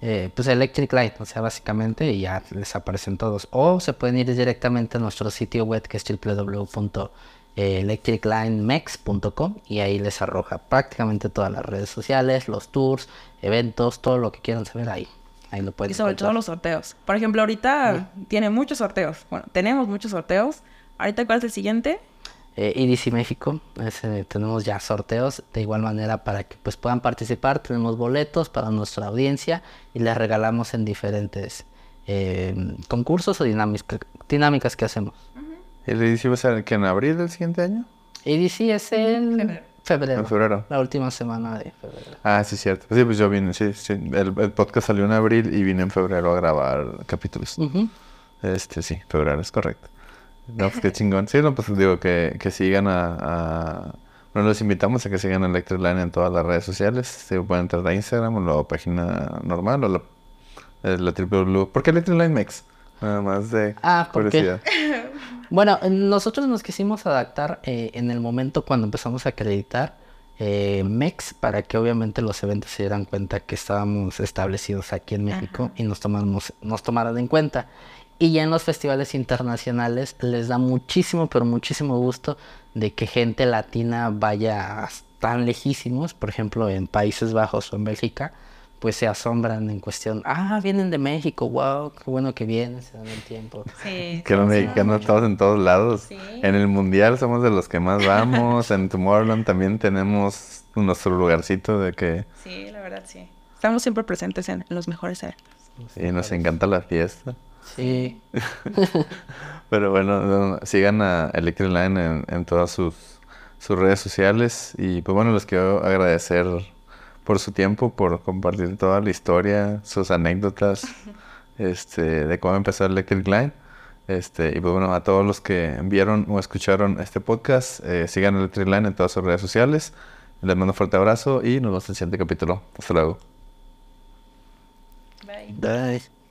eh, pues Electric Light, o sea, básicamente y ya les aparecen todos. O se pueden ir directamente a nuestro sitio web que es www.electriclinemex.com y ahí les arroja prácticamente todas las redes sociales, los tours, eventos, todo lo que quieran saber ahí. Ahí lo pueden Y sobre todo los sorteos. Por ejemplo, ahorita tiene muchos sorteos. Bueno, tenemos muchos sorteos. Ahorita, ¿cuál es el siguiente? Eh, EDC México, tenemos ya sorteos de igual manera para que pues puedan participar. Tenemos boletos para nuestra audiencia y les regalamos en diferentes eh, concursos o dinámica- dinámicas que hacemos. ¿El inicio va a ser que en abril del siguiente año? EDC es en Febrero. En febrero. La última semana de febrero. Ah, sí, cierto. Pues sí, pues yo vine, sí, sí. El, el podcast salió en abril y vine en febrero a grabar capítulos. Este, sí, febrero es correcto. No, pues qué chingón. Sí, no, pues digo que, que sigan a, a- Bueno, los invitamos a que sigan a Electric Line en todas las redes sociales. Se pueden entrar a Instagram o la página normal o la, eh, la www. ¿Por qué Electric Line Mex? Nada más de Ah, ¿por qué? *laughs* Bueno, nosotros nos quisimos adaptar eh, en el momento cuando empezamos a acreditar eh, MEX para que obviamente los eventos se dieran cuenta que estábamos establecidos aquí en México y nos, tomamos, nos tomaran en cuenta. Y ya en los festivales internacionales les da muchísimo, pero muchísimo gusto de que gente latina vaya tan lejísimos, por ejemplo en Países Bajos o en Bélgica, pues se asombran en cuestión, ah, vienen de México, wow, qué bueno que vienen, se dan el tiempo. Sí. Que los mexicanos estamos en todos lados. Sí. En el mundial somos de los que más vamos. en Tomorrowland también tenemos nuestro lugarcito de que Sí, la verdad, sí. Estamos siempre presentes en, en los mejores eventos. sí, nos encanta la fiesta. Sí, *laughs* Pero bueno, no, sigan a Electric Line en, en todas sus, sus redes sociales. Y pues bueno, les quiero agradecer por su tiempo, por compartir toda la historia, sus anécdotas este, de cómo empezó Electric Line. Este, y pues bueno, a todos los que vieron o escucharon este podcast, eh, sigan Electric Line en todas sus redes sociales. Les mando un fuerte abrazo y nos vemos en el siguiente capítulo. Hasta luego. Bye. Bye.